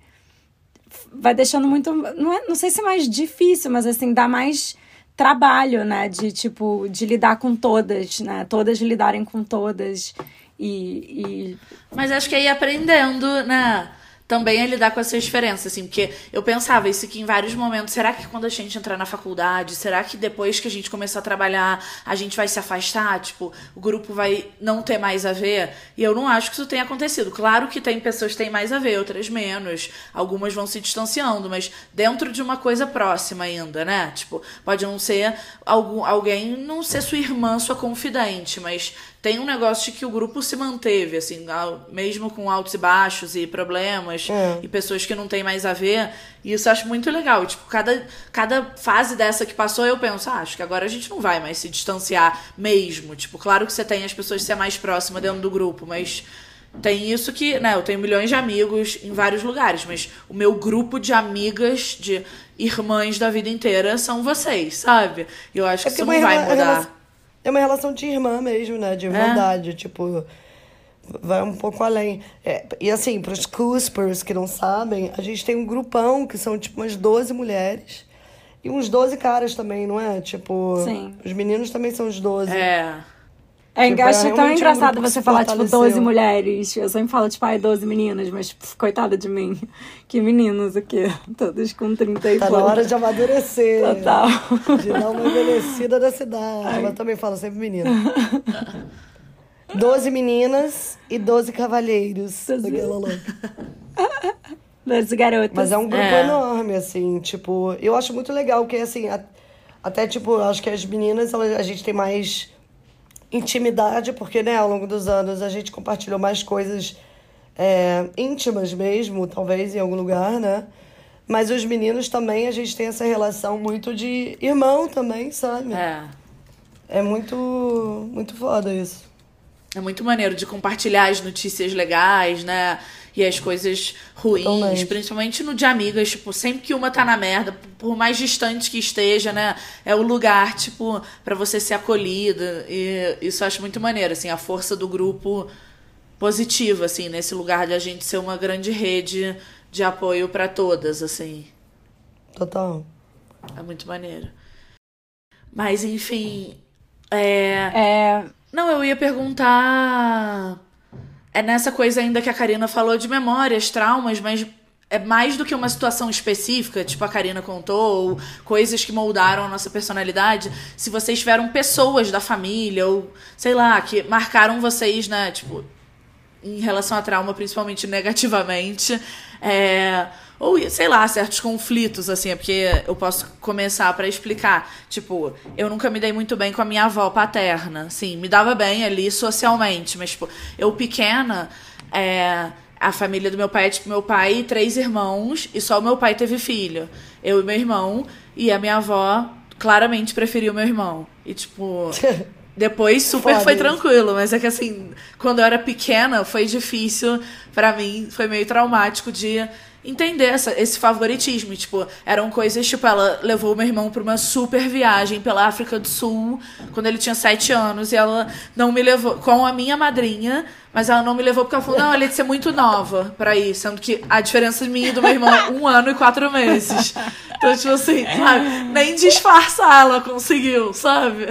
vai deixando muito. Não, é, não sei se é mais difícil, mas assim, dá mais trabalho, né? De tipo, de lidar com todas, né? Todas lidarem com todas. E, e... Mas acho que aí aprendendo, né? Também é lidar com essas diferenças, assim, porque eu pensava isso aqui em vários momentos, será que quando a gente entrar na faculdade, será que depois que a gente começar a trabalhar, a gente vai se afastar, tipo, o grupo vai não ter mais a ver? E eu não acho que isso tenha acontecido. Claro que tem pessoas que têm mais a ver, outras menos, algumas vão se distanciando, mas dentro de uma coisa próxima ainda, né? Tipo, pode não ser algum, alguém não ser sua irmã, sua confidente, mas tem um negócio de que o grupo se manteve, assim, mesmo com altos e baixos e problemas é. e pessoas que não tem mais a ver. E isso eu acho muito legal. Tipo, cada, cada fase dessa que passou, eu penso, ah, acho que agora a gente não vai mais se distanciar mesmo. Tipo, claro que você tem as pessoas ser mais próximas dentro do grupo, mas tem isso que, né, eu tenho milhões de amigos em vários lugares, mas o meu grupo de amigas, de irmãs da vida inteira são vocês, sabe? E eu acho que é isso não vai mudar. É uma relação de irmã mesmo, né? De irmandade. É. Tipo, vai um pouco além. É, e assim, para os Cuspers que não sabem, a gente tem um grupão que são tipo umas 12 mulheres. E uns 12 caras também, não é? Tipo, Sim. os meninos também são os 12. É. É, tipo, acho é tão engraçado um você falar, tipo, 12 mulheres. Eu sempre falo, tipo, ai, 12 meninas, mas tipo, coitada de mim. <laughs> Que meninos aqui, <laughs> todas com 30 e Tá na hora de amadurecer. Total. De dar uma envelhecida da cidade. Ai. Mas também falo sempre menina. 12 meninas e 12 cavalheiros. Daquela louca. 12 garotas. Mas é um grupo é. enorme, assim, tipo, eu acho muito legal que, assim, até, tipo, acho que as meninas, a gente tem mais intimidade, porque né, ao longo dos anos a gente compartilhou mais coisas é, íntimas mesmo, talvez em algum lugar, né? Mas os meninos também, a gente tem essa relação muito de irmão também, sabe? É. É muito, muito foda isso. É muito maneiro de compartilhar as notícias legais, né? e as coisas ruins, Totalmente. principalmente no de amigas, tipo, sempre que uma tá na merda, por mais distante que esteja, né, é o lugar, tipo, para você ser acolhida, e isso eu acho muito maneiro, assim, a força do grupo positiva, assim, nesse lugar de a gente ser uma grande rede de apoio para todas, assim. Total. É muito maneiro. Mas, enfim, é... é... Não, eu ia perguntar é nessa coisa ainda que a Karina falou de memórias, traumas, mas é mais do que uma situação específica, tipo a Karina contou, ou coisas que moldaram a nossa personalidade. Se vocês tiveram pessoas da família, ou sei lá, que marcaram vocês, né, tipo, em relação a trauma, principalmente negativamente. É ou, sei lá, certos conflitos, assim, é porque eu posso começar para explicar. Tipo, eu nunca me dei muito bem com a minha avó paterna, assim, me dava bem ali socialmente, mas, tipo, eu pequena, é, a família do meu pai é, tipo, meu pai e três irmãos, e só o meu pai teve filho. Eu e meu irmão, e a minha avó claramente preferiu meu irmão. E, tipo. <laughs> Depois super Foda foi isso. tranquilo, mas é que assim, quando eu era pequena, foi difícil para mim, foi meio traumático de entender essa, esse favoritismo. Tipo, eram coisas, tipo, ela levou meu irmão pra uma super viagem pela África do Sul quando ele tinha sete anos e ela não me levou com a minha madrinha, mas ela não me levou porque ela falou, não, ela ia ser muito nova pra ir, sendo que a diferença de mim e do meu irmão é um ano e quatro meses. Então, tipo assim, sabe? Nem disfarçar ela conseguiu, sabe?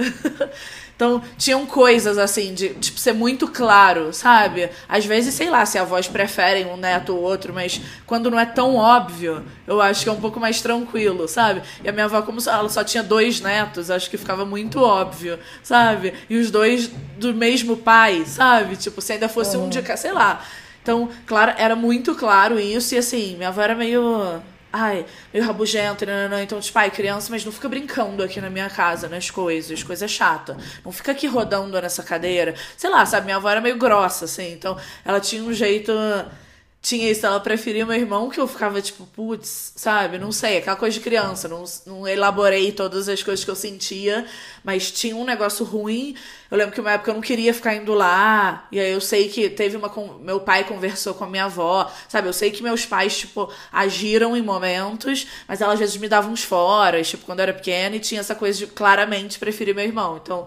Então, tinham coisas assim, de tipo, ser muito claro, sabe? Às vezes, sei lá, se avós preferem um neto ou outro, mas quando não é tão óbvio, eu acho que é um pouco mais tranquilo, sabe? E a minha avó, como ela só tinha dois netos, acho que ficava muito óbvio, sabe? E os dois do mesmo pai, sabe? Tipo, se ainda fosse uhum. um de. sei lá. Então, claro, era muito claro isso, e assim, minha avó era meio ai, meio rabugento, né? Então, tipo, ai, criança, mas não fica brincando aqui na minha casa, nas coisas, coisa chata. Não fica aqui rodando nessa cadeira. Sei lá, sabe? Minha avó era meio grossa, assim. Então, ela tinha um jeito tinha isso, ela preferia meu irmão, que eu ficava tipo, putz, sabe? Não sei, aquela coisa de criança, não, não elaborei todas as coisas que eu sentia, mas tinha um negócio ruim. Eu lembro que uma época eu não queria ficar indo lá, e aí eu sei que teve uma. Meu pai conversou com a minha avó, sabe? Eu sei que meus pais, tipo, agiram em momentos, mas ela às vezes me davam uns fora, tipo, quando eu era pequena, e tinha essa coisa de claramente preferir meu irmão. Então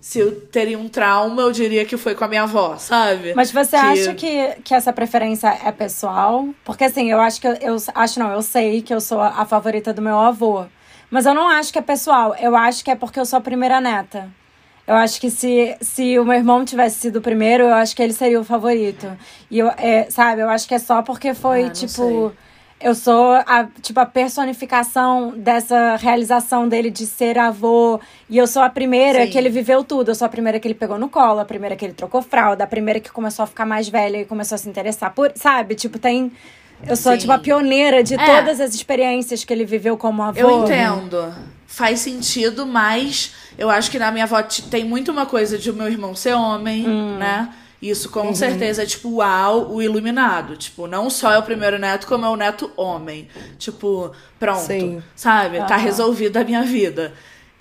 se eu teria um trauma, eu diria que foi com a minha avó, sabe? Mas você que... acha que, que essa preferência é pessoal? Porque assim, eu acho que eu, eu acho não, eu sei que eu sou a, a favorita do meu avô. Mas eu não acho que é pessoal, eu acho que é porque eu sou a primeira neta. Eu acho que se, se o meu irmão tivesse sido o primeiro, eu acho que ele seria o favorito. E eu, é, sabe, eu acho que é só porque foi, ah, tipo. Sei eu sou a, tipo, a personificação dessa realização dele de ser avô. E eu sou a primeira Sim. que ele viveu tudo. Eu sou a primeira que ele pegou no colo, a primeira que ele trocou fralda, a primeira que começou a ficar mais velha e começou a se interessar por. Sabe? Tipo, tem. Eu sou, Sim. tipo, a pioneira de é. todas as experiências que ele viveu como avô. Eu entendo. Faz sentido, mas eu acho que na minha avó tem muito uma coisa de o meu irmão ser homem, hum. né? Isso com uhum. certeza é tipo, uau, o iluminado. Tipo, não só é o primeiro neto, como é o neto homem. Tipo, pronto. Sim. Sabe? Uhum. Tá resolvida a minha vida.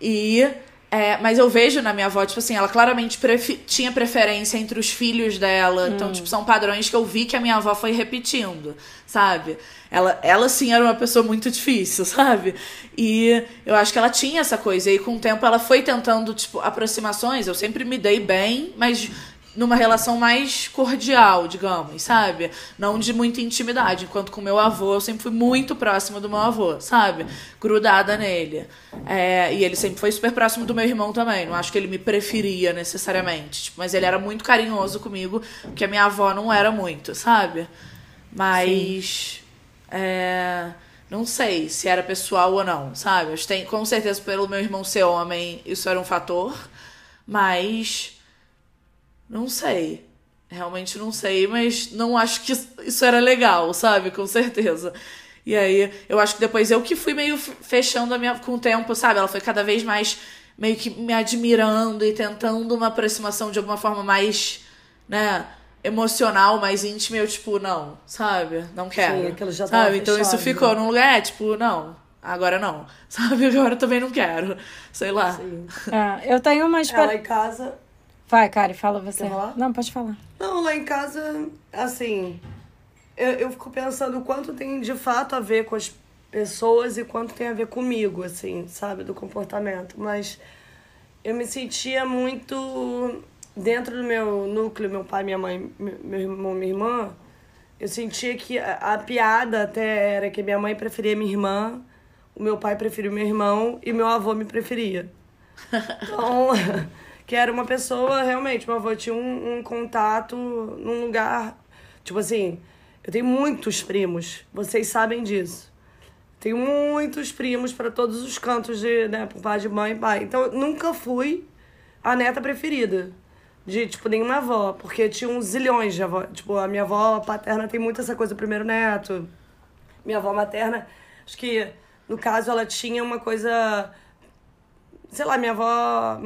E. É, mas eu vejo na minha avó, tipo assim, ela claramente prefi tinha preferência entre os filhos dela. Então, hum. Então, tipo, são padrões que eu vi que a minha avó foi repetindo, sabe? Ela, ela sim era uma pessoa muito difícil, <laughs> sabe? E eu acho que ela tinha essa coisa. E com o tempo ela foi tentando, tipo, aproximações. Eu sempre me dei bem, mas numa relação mais cordial, digamos, sabe? Não de muita intimidade. Enquanto com meu avô, eu sempre fui muito próxima do meu avô, sabe? Grudada nele. É, e ele sempre foi super próximo do meu irmão também. Não acho que ele me preferia necessariamente. Tipo, mas ele era muito carinhoso comigo, porque a minha avó não era muito, sabe? Mas. É, não sei se era pessoal ou não, sabe? Eu tenho, com certeza, pelo meu irmão ser homem, isso era um fator. Mas não sei. Realmente não sei, mas não acho que isso era legal, sabe? Com certeza. E aí, eu acho que depois eu que fui meio fechando a minha com o tempo, sabe? Ela foi cada vez mais meio que me admirando e tentando uma aproximação de alguma forma mais, né, emocional, mais íntima, eu tipo, não, sabe? Não quero. Sim, aquilo já sabe? Então fechado, isso ficou né? num lugar, é, tipo, não, agora não. <laughs> Sabe? Agora eu também não quero. Sei lá. Sim. É, eu tenho uma experiência. Ela em casa Vai, Kari, fala você. Não, pode falar. Não, lá em casa, assim, eu, eu fico pensando o quanto tem de fato a ver com as pessoas e quanto tem a ver comigo, assim, sabe, do comportamento. Mas eu me sentia muito dentro do meu núcleo, meu pai, minha mãe, meu irmão, minha irmã. Eu sentia que a, a piada até era que minha mãe preferia minha irmã, o meu pai preferia meu irmão e meu avô me preferia. <laughs> Então. Que era uma pessoa, realmente, meu avô tinha um, um contato num lugar. Tipo assim, eu tenho muitos primos, vocês sabem disso. Tenho muitos primos para todos os cantos de, né, por pai de mãe e pai. Então, eu nunca fui a neta preferida de, tipo, nenhuma avó, porque tinha uns zilhões de avó. Tipo, a minha avó paterna tem muito essa coisa, primeiro neto. Minha avó materna, acho que, no caso, ela tinha uma coisa sei lá, minha avó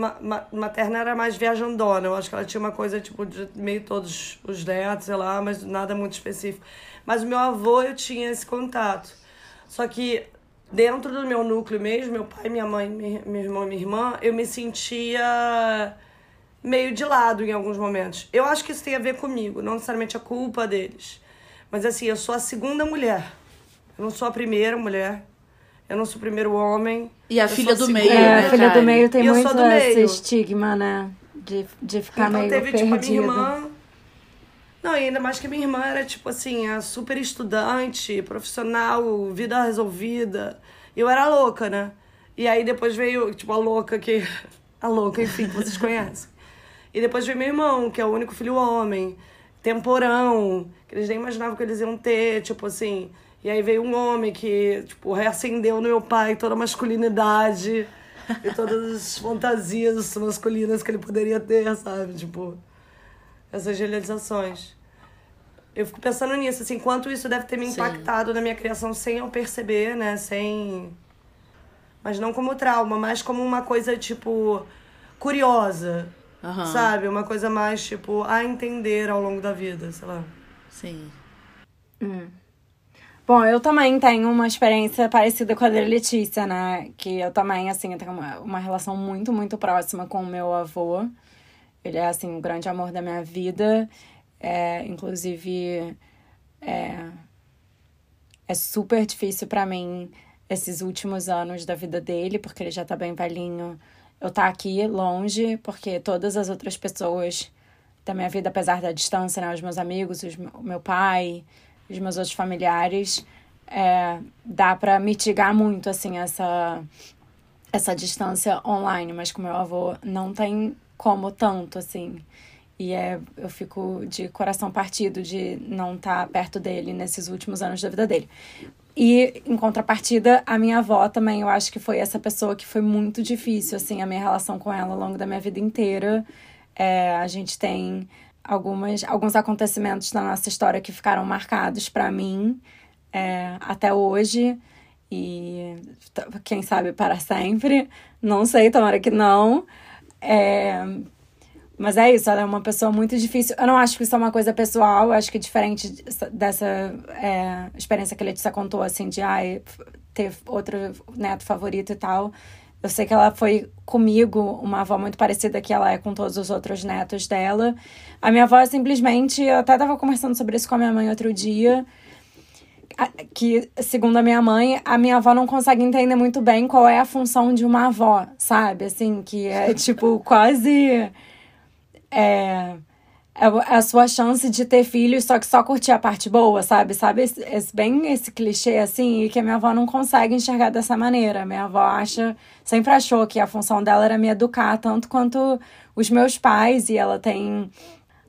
materna era mais viajandona. Eu acho que ela tinha uma coisa, tipo, de meio todos os netos, sei lá, mas nada muito específico. Mas o meu avô, eu tinha esse contato. Só que dentro do meu núcleo mesmo, meu pai, minha mãe, meu irmão e minha irmã, eu me sentia meio de lado em alguns momentos. Eu acho que isso tem a ver comigo, não necessariamente a culpa deles. Mas assim, eu sou a segunda mulher. Eu não sou a primeira mulher. Eu não sou o primeiro homem. E a filha do meio, é, né? A filha do meio tem muito esse estigma, né? De, de ficar então, meio teve, perdida. Tipo, a minha irmã... Não, e ainda mais que a minha irmã era, tipo assim, a super estudante, profissional, vida resolvida. E eu era louca, né? E aí depois veio, tipo, a louca que... <laughs> A louca, enfim, que vocês conhecem. E depois veio meu irmão, que é o único filho homem. Temporão, que eles nem imaginavam que eles iam ter, tipo assim... E aí veio um homem que, tipo, reacendeu no meu pai toda a masculinidade e todas as <laughs> fantasias masculinas que ele poderia ter, sabe? Tipo, essas realizações. Eu fico pensando nisso, assim, quanto isso deve ter me impactado Sim. na minha criação sem eu perceber, né? Sem. Mas não como trauma, mas como uma coisa, tipo, curiosa. Uhum. Sabe? Uma coisa mais, tipo, a entender ao longo da vida, sei lá. Sim. Hum. Bom, eu também tenho uma experiência parecida com a da Letícia, né? Que eu também, assim, eu tenho uma, uma relação muito, muito próxima com o meu avô. Ele é, assim, o grande amor da minha vida. É, inclusive, é, é super difícil para mim esses últimos anos da vida dele, porque ele já tá bem velhinho. Eu tá aqui longe, porque todas as outras pessoas da minha vida, apesar da distância, né? Os meus amigos, os, o meu pai, os meus outros familiares, é, dá para mitigar muito, assim, essa, essa distância online. Mas com meu avô não tem como tanto, assim. E é, eu fico de coração partido de não estar tá perto dele nesses últimos anos da vida dele. E, em contrapartida, a minha avó também, eu acho que foi essa pessoa que foi muito difícil, assim, a minha relação com ela ao longo da minha vida inteira. É, a gente tem algumas, alguns acontecimentos da nossa história que ficaram marcados para mim é, até hoje. E quem sabe para sempre. Não sei, tomara que não. É, mas é isso, ela é uma pessoa muito difícil. Eu não acho que isso é uma coisa pessoal, eu acho que diferente dessa é, experiência que a Letícia contou, assim, de ai, ter outro neto favorito e tal. Eu sei que ela foi comigo, uma avó muito parecida que ela é com todos os outros netos dela. A minha avó simplesmente. Eu até estava conversando sobre isso com a minha mãe outro dia. Que, segundo a minha mãe, a minha avó não consegue entender muito bem qual é a função de uma avó, sabe? Assim, que é <laughs> tipo quase é a sua chance de ter filhos, só que só curtir a parte boa, sabe? Sabe, esse, esse, bem esse clichê assim, e que a minha avó não consegue enxergar dessa maneira. Minha avó acha, sempre achou que a função dela era me educar tanto quanto os meus pais, e ela tem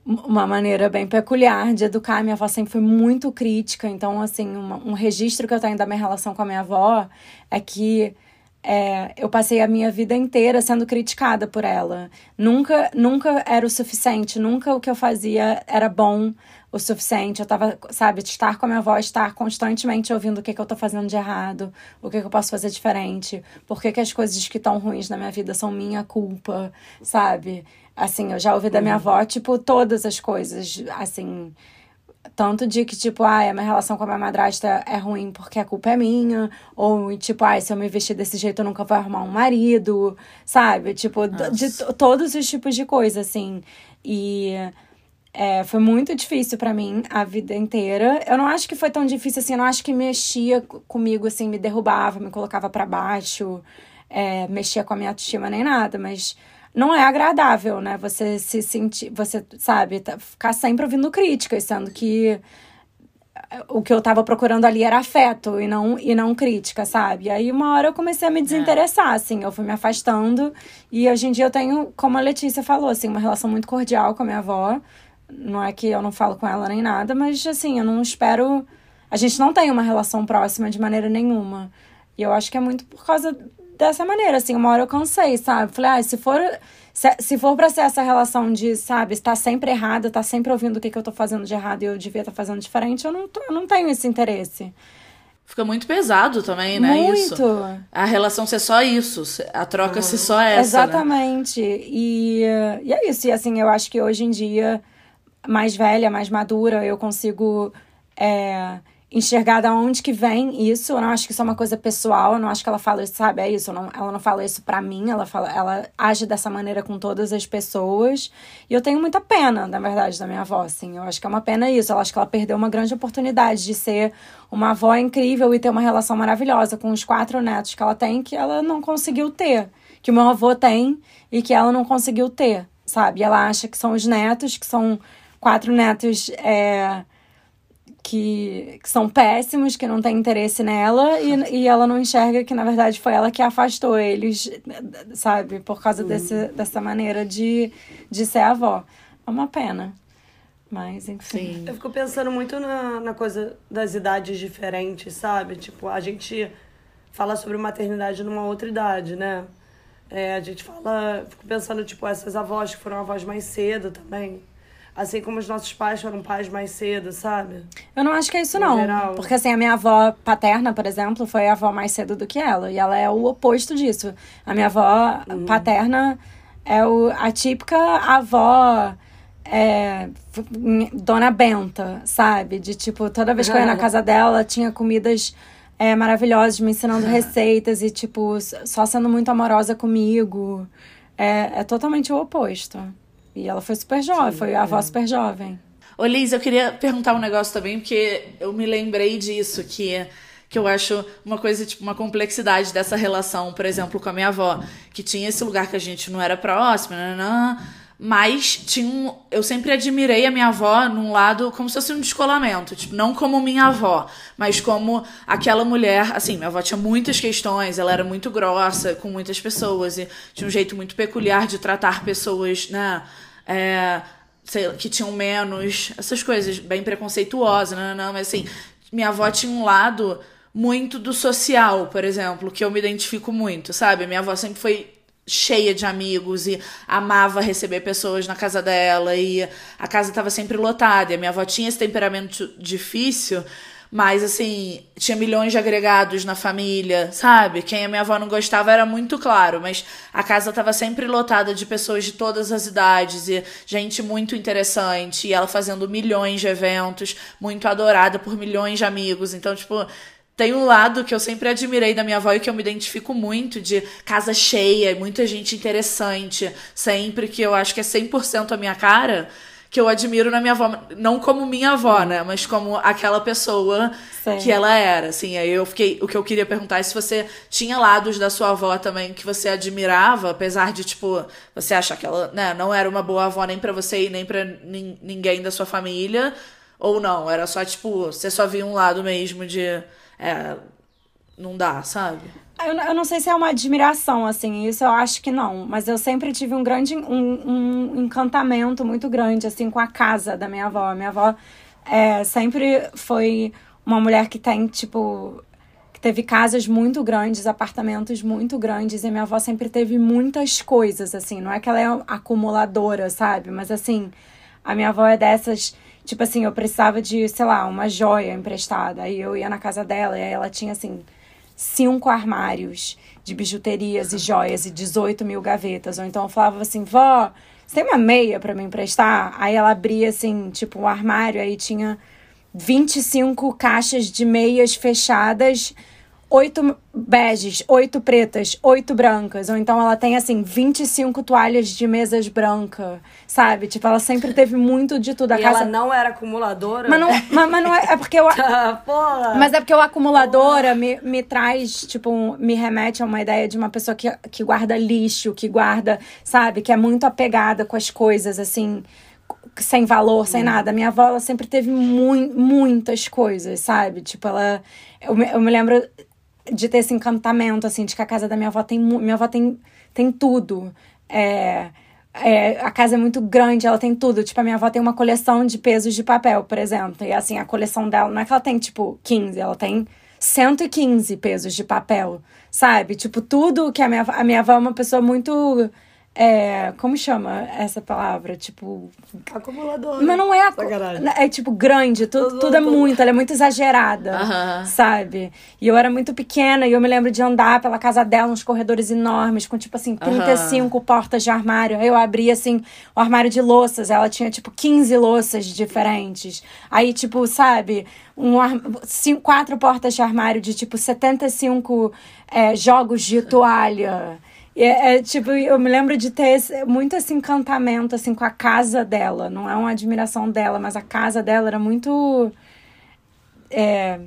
uma maneira bem peculiar de educar. Minha avó sempre foi muito crítica, então, assim, uma, um registro que eu tenho da minha relação com a minha avó é que é, eu passei a minha vida inteira sendo criticada por ela. Nunca, nunca era o suficiente, nunca o que eu fazia era bom o suficiente. Eu tava, sabe, estar com a minha avó, estar constantemente ouvindo o que, que eu tô fazendo de errado, o que, que eu posso fazer diferente, por que, que as coisas que estão ruins na minha vida são minha culpa, sabe? Assim, eu já ouvi da minha uhum. avó, tipo, todas as coisas, assim tanto de que, tipo, ah, a minha relação com a minha madrasta é ruim porque a culpa é minha. Ou, tipo, ah, se eu me vestir desse jeito eu nunca vou arrumar um marido, sabe? Tipo, Nossa. de todos os tipos de coisa, assim. E é, foi muito difícil para mim a vida inteira. Eu não acho que foi tão difícil assim, eu não acho que mexia comigo, assim, me derrubava, me colocava para baixo, é, mexia com a minha autoestima nem nada, mas não é agradável, né? Você se sentir, você sabe, tá, ficar sempre ouvindo críticas, sendo que o que eu tava procurando ali era afeto e não, e não crítica, sabe? E aí uma hora eu comecei a me desinteressar, é. assim, eu fui me afastando. E hoje em dia eu tenho, como a Letícia falou, assim, uma relação muito cordial com a minha avó. Não é que eu não falo com ela nem nada, mas assim, eu não espero. A gente não tem uma relação próxima de maneira nenhuma. E eu acho que é muito por causa dessa maneira, assim, uma hora eu cansei, sabe? Falei, ah, se for, se, se for pra ser essa relação de, sabe, estar sempre errada, estar sempre ouvindo o que, que eu tô fazendo de errado e eu devia estar fazendo diferente, eu não, tô, eu não tenho esse interesse. Fica muito pesado também, né? Muito. Isso. A relação ser só isso, a troca uhum. ser só essa. Né? Exatamente. Né? E, e é isso. E assim, eu acho que hoje em dia, mais velha, mais madura, eu consigo. É, enxergar da onde que vem isso. Eu não acho que isso é uma coisa pessoal, eu não acho que ela fala isso, sabe? É isso, não, ela não fala isso pra mim, ela, fala, ela age dessa maneira com todas as pessoas. E eu tenho muita pena, na verdade, da minha avó, assim. Eu acho que é uma pena isso. Eu acho que ela perdeu uma grande oportunidade de ser uma avó incrível e ter uma relação maravilhosa com os quatro netos que ela tem, que ela não conseguiu ter. Que o meu avô tem e que ela não conseguiu ter, sabe? E ela acha que são os netos, que são quatro netos. É, que, que são péssimos, que não têm interesse nela, e, e ela não enxerga que, na verdade, foi ela que afastou eles, sabe? Por causa uhum. desse, dessa maneira de, de ser avó. É uma pena. Mas, enfim. Sim. Eu fico pensando muito na, na coisa das idades diferentes, sabe? Tipo, a gente fala sobre maternidade numa outra idade, né? É, a gente fala. Fico pensando, tipo, essas avós que foram avós mais cedo também. Assim como os nossos pais foram pais mais cedo, sabe? Eu não acho que é isso, em não. Geral. Porque, assim, a minha avó paterna, por exemplo, foi a avó mais cedo do que ela. E ela é o oposto disso. A minha avó uhum. paterna é o, a típica avó é, Dona Benta, sabe? De tipo, toda vez que eu ia na casa dela, tinha comidas é, maravilhosas, me ensinando receitas e, tipo, só sendo muito amorosa comigo. É, é totalmente o oposto. E ela foi super jovem, Sim, foi a avó é. super jovem. Ô, Liz, eu queria perguntar um negócio também, porque eu me lembrei disso, que que eu acho uma coisa, tipo, uma complexidade dessa relação, por exemplo, com a minha avó, que tinha esse lugar que a gente não era próximo, nanã, mas tinha um, eu sempre admirei a minha avó num lado como se fosse um descolamento, tipo, não como minha avó, mas como aquela mulher, assim, minha avó tinha muitas questões, ela era muito grossa com muitas pessoas e tinha um jeito muito peculiar de tratar pessoas, né, é, sei, que tinham menos, essas coisas bem preconceituosas, não, não, mas assim, minha avó tinha um lado muito do social, por exemplo, que eu me identifico muito, sabe? Minha avó sempre foi cheia de amigos e amava receber pessoas na casa dela e a casa estava sempre lotada. E a minha avó tinha esse temperamento difícil, mas assim, tinha milhões de agregados na família, sabe? Quem a minha avó não gostava era muito claro, mas a casa estava sempre lotada de pessoas de todas as idades e gente muito interessante, e ela fazendo milhões de eventos, muito adorada por milhões de amigos. Então, tipo, tem um lado que eu sempre admirei da minha avó e que eu me identifico muito de casa cheia, muita gente interessante, sempre que eu acho que é 100% a minha cara, que eu admiro na minha avó, não como minha avó, né, mas como aquela pessoa Sim. que ela era, assim. Aí eu fiquei, o que eu queria perguntar é se você tinha lados da sua avó também que você admirava, apesar de tipo, você achar que ela, né, não era uma boa avó nem para você e nem para ninguém da sua família, ou não, era só tipo, você só via um lado mesmo de é, não dá, sabe? Eu, eu não sei se é uma admiração, assim, isso eu acho que não. Mas eu sempre tive um grande, um, um encantamento muito grande, assim, com a casa da minha avó. A minha avó é, sempre foi uma mulher que tem, tipo, teve casas muito grandes, apartamentos muito grandes, e minha avó sempre teve muitas coisas, assim. Não é que ela é acumuladora, sabe? Mas, assim, a minha avó é dessas Tipo assim, eu precisava de, sei lá, uma joia emprestada. Aí eu ia na casa dela e ela tinha, assim, cinco armários de bijuterias e joias e 18 mil gavetas. Ou então eu falava assim, vó, você tem uma meia para me emprestar? Aí ela abria, assim, tipo, um armário, aí tinha 25 caixas de meias fechadas oito beges, oito pretas, oito brancas. Ou então ela tem, assim, 25 toalhas de mesas brancas, sabe? Tipo, ela sempre teve muito de tudo. A e casa... ela não era acumuladora? Mas não, mas, mas não é, é porque eu... <laughs> Porra. Mas é porque o acumuladora me, me traz, tipo, me remete a uma ideia de uma pessoa que, que guarda lixo, que guarda, sabe? Que é muito apegada com as coisas, assim sem valor, sem hum. nada. Minha avó, ela sempre teve mu muitas coisas, sabe? Tipo, ela. Eu me, eu me lembro de ter esse encantamento, assim, de que a casa da minha avó tem. Minha avó tem, tem tudo. É, é, a casa é muito grande, ela tem tudo. Tipo, a minha avó tem uma coleção de pesos de papel, por exemplo. E assim, a coleção dela não é que ela tem, tipo, 15, ela tem 115 pesos de papel, sabe? Tipo, tudo que a minha, a minha avó é uma pessoa muito é, como chama essa palavra? Tipo. Acumulador. Mas não é. Acu... É tipo grande, tudo, tudo, tudo é muito, ela é muito exagerada, uh -huh. sabe? E eu era muito pequena e eu me lembro de andar pela casa dela nos corredores enormes, com tipo assim, 35 uh -huh. portas de armário. Aí eu abria assim o armário de louças, ela tinha tipo 15 louças diferentes. Aí, tipo, sabe, um cinco, quatro portas de armário de tipo 75 é, jogos de toalha. É, é, tipo, eu me lembro de ter esse, muito esse encantamento, assim, com a casa dela. Não é uma admiração dela, mas a casa dela era muito... É,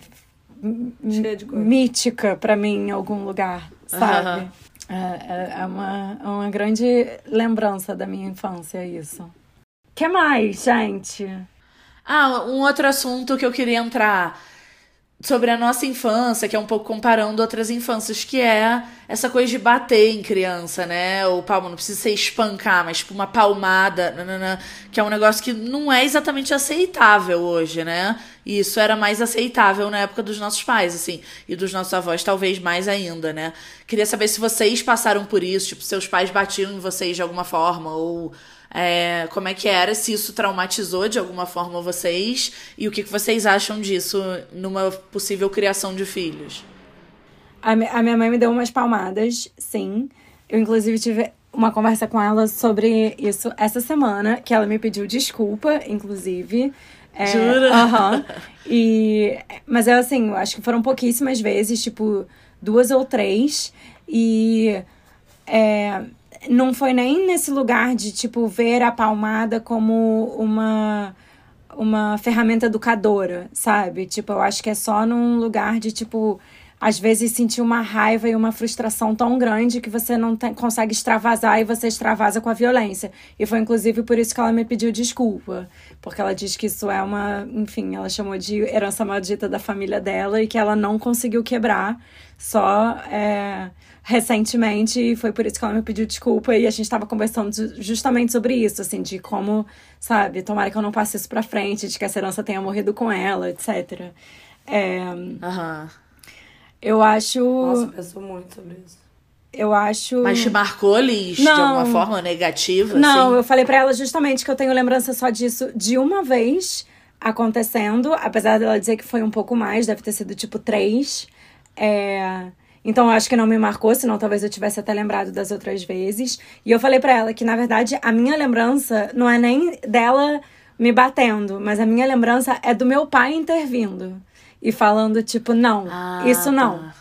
mítica para mim em algum lugar, sabe? É, é, é, uma, é uma grande lembrança da minha infância, isso. que mais, gente? Ah, um outro assunto que eu queria entrar sobre a nossa infância, que é um pouco comparando outras infâncias, que é essa coisa de bater em criança, né? O palmo não precisa ser espancar, mas tipo uma palmada, nanana, que é um negócio que não é exatamente aceitável hoje, né? E isso era mais aceitável na época dos nossos pais, assim, e dos nossos avós talvez mais ainda, né? Queria saber se vocês passaram por isso, tipo, seus pais batiam em vocês de alguma forma ou é, como é que era, se isso traumatizou de alguma forma vocês e o que, que vocês acham disso numa possível criação de filhos. A, a minha mãe me deu umas palmadas, sim. Eu, inclusive, tive uma conversa com ela sobre isso essa semana, que ela me pediu desculpa, inclusive. É, Jura? aham. <laughs> E, mas é assim, eu acho que foram pouquíssimas vezes, tipo, duas ou três. E é, não foi nem nesse lugar de, tipo, ver a palmada como uma, uma ferramenta educadora, sabe? Tipo, eu acho que é só num lugar de, tipo, às vezes sentir uma raiva e uma frustração tão grande que você não tem- consegue extravasar e você extravasa com a violência. E foi inclusive por isso que ela me pediu desculpa. Porque ela diz que isso é uma, enfim, ela chamou de herança maldita da família dela e que ela não conseguiu quebrar só é, recentemente. E foi por isso que ela me pediu desculpa. E a gente tava conversando ju- justamente sobre isso, assim, de como, sabe, tomara que eu não passe isso pra frente, de que essa herança tenha morrido com ela, etc. É, Aham. Eu acho. Nossa, pensou muito sobre isso. Eu acho. Mas te marcou, Liz, de Não. alguma forma negativa? Não, assim? eu falei pra ela justamente que eu tenho lembrança só disso de uma vez acontecendo, apesar dela dizer que foi um pouco mais, deve ter sido tipo três. É, Então eu acho que não me marcou, senão talvez eu tivesse até lembrado das outras vezes. E eu falei pra ela que, na verdade, a minha lembrança não é nem dela me batendo, mas a minha lembrança é do meu pai intervindo e falando, tipo, não, Ah, isso não. tá.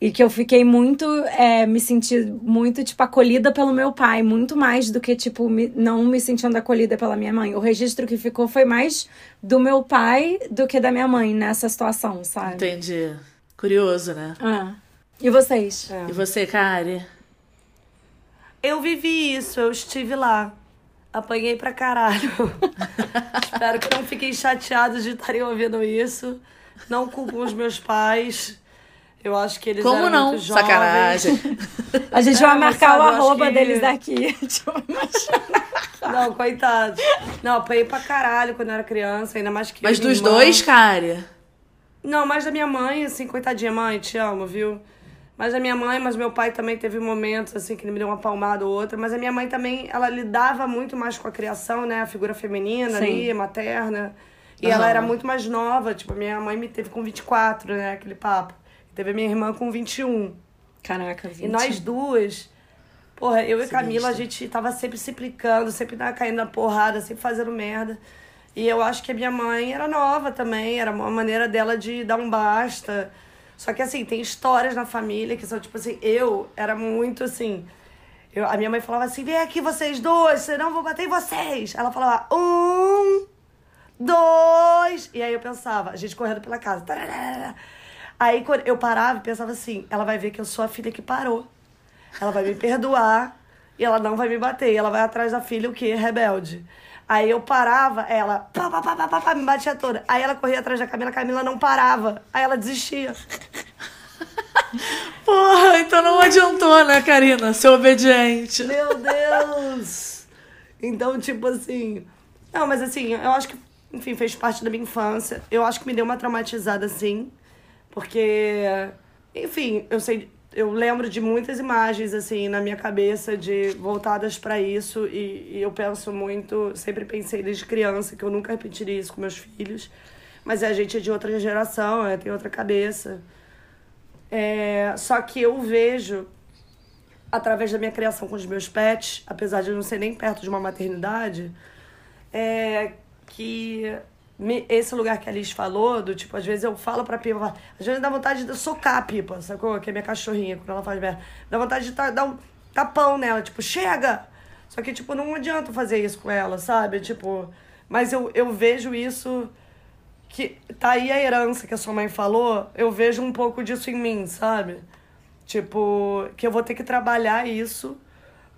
E que eu fiquei muito, é, me senti muito, tipo, acolhida pelo meu pai, muito mais do que, tipo, me- não me sentindo acolhida pela minha mãe. O registro que ficou foi mais do meu pai do que da minha mãe nessa situação, sabe? Entendi. Curioso, né? Ah. E vocês? E você, Kari? Eu vivi isso, eu estive lá. Apanhei pra caralho. <laughs> Espero que não fiquem chateados de estarem ouvindo isso. Não culpam os meus pais. Eu acho que eles Como eram não? muito jovens. Sacanagem. A gente É, vai mas marcar sabe, o arroba que- deles daqui. <laughs> Mas- Não, coitados. Não, apanhei pra caralho quando eu era criança, ainda mais que Mas dos irmã. dois, Kari? Não, mais da minha mãe, assim, coitadinha, mãe, te amo, viu? Mais da minha mãe, mas meu pai também teve momentos, assim, que ele me deu uma palmada ou outra. Mas a minha mãe também, ela lidava muito mais com a criação, né? A figura feminina Sim. ali, materna. E Aham. ela era muito mais nova, tipo, a minha mãe me teve com 24, né? Aquele papo. Teve a minha irmã com 21. Caraca, E 20. nós duas, porra, eu e. Camila, a gente tava sempre se implicando, sempre caindo na porrada, sempre fazendo merda. E eu acho que a minha mãe era nova também, era uma maneira dela de dar um basta. Só que assim, tem histórias na família que são tipo assim, eu era muito assim. Eu, a minha mãe falava assim: vem aqui vocês dois, senão eu vou bater em vocês. Ela falava: um, dois. E aí eu pensava, a gente correndo pela casa. tararara. Aí quando eu parava e pensava assim: ela vai ver que eu sou a filha que parou. Ela vai me perdoar e ela não vai me bater. Ela vai atrás da filha, o quê? Rebelde. Aí eu parava, ela pá, pá, pá, pá, pá, pá, me batia toda. Aí ela corria atrás da Camila, a Camila não parava. Aí ela desistia. <laughs> Porra, então não adiantou, né, Karina? Ser obediente. Meu Deus! Então, tipo assim. Não, mas assim, eu acho que, enfim, fez parte da minha infância. Eu acho que me deu uma traumatizada, sim. Porque, enfim, eu sei. Eu lembro de muitas imagens, assim, na minha cabeça, de voltadas pra isso. E, e eu penso muito. Sempre pensei desde criança que eu nunca repetiria isso com meus filhos. Mas a gente é de outra geração, é, tem outra cabeça. É, só que eu vejo através da minha criação com os meus pets, apesar de eu não ser nem perto de uma maternidade, é que me- esse lugar que a Liz falou, do tipo, às vezes eu falo pra Pipa, às vezes dá vontade de socar a Pipa, sacou? Que é minha cachorrinha, quando ela faz merda. Dá vontade de dar um tapão nela, tipo, chega! Só que, tipo, não adianta fazer isso com ela, sabe? Tipo, mas eu, eu vejo isso que tá aí a herança que a sua mãe falou, eu vejo um pouco disso em mim, sabe? Tipo, que eu vou ter que trabalhar isso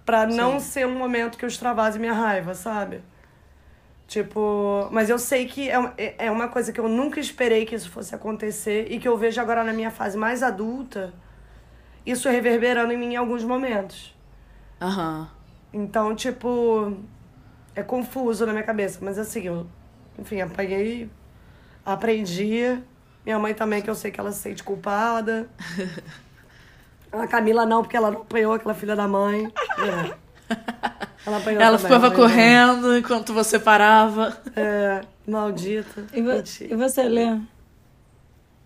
pra não ser um momento que eu extravase minha raiva, sabe? Tipo, mas eu sei que é, é é uma coisa que eu nunca esperei que isso fosse acontecer e que eu vejo agora na minha fase mais adulta, isso reverberando em mim em alguns momentos. Aham. Então, tipo, é confuso na minha cabeça, mas assim, eu, enfim, apanhei, aprendi. Minha mãe também, que eu sei que ela se sente culpada. <laughs> A Camila não, porque ela não apanhou aquela filha da mãe. É. <laughs> Ela apanhou Ela também, ficava apanhou. correndo enquanto você parava. É, maldita. E, vo- e você, Lê?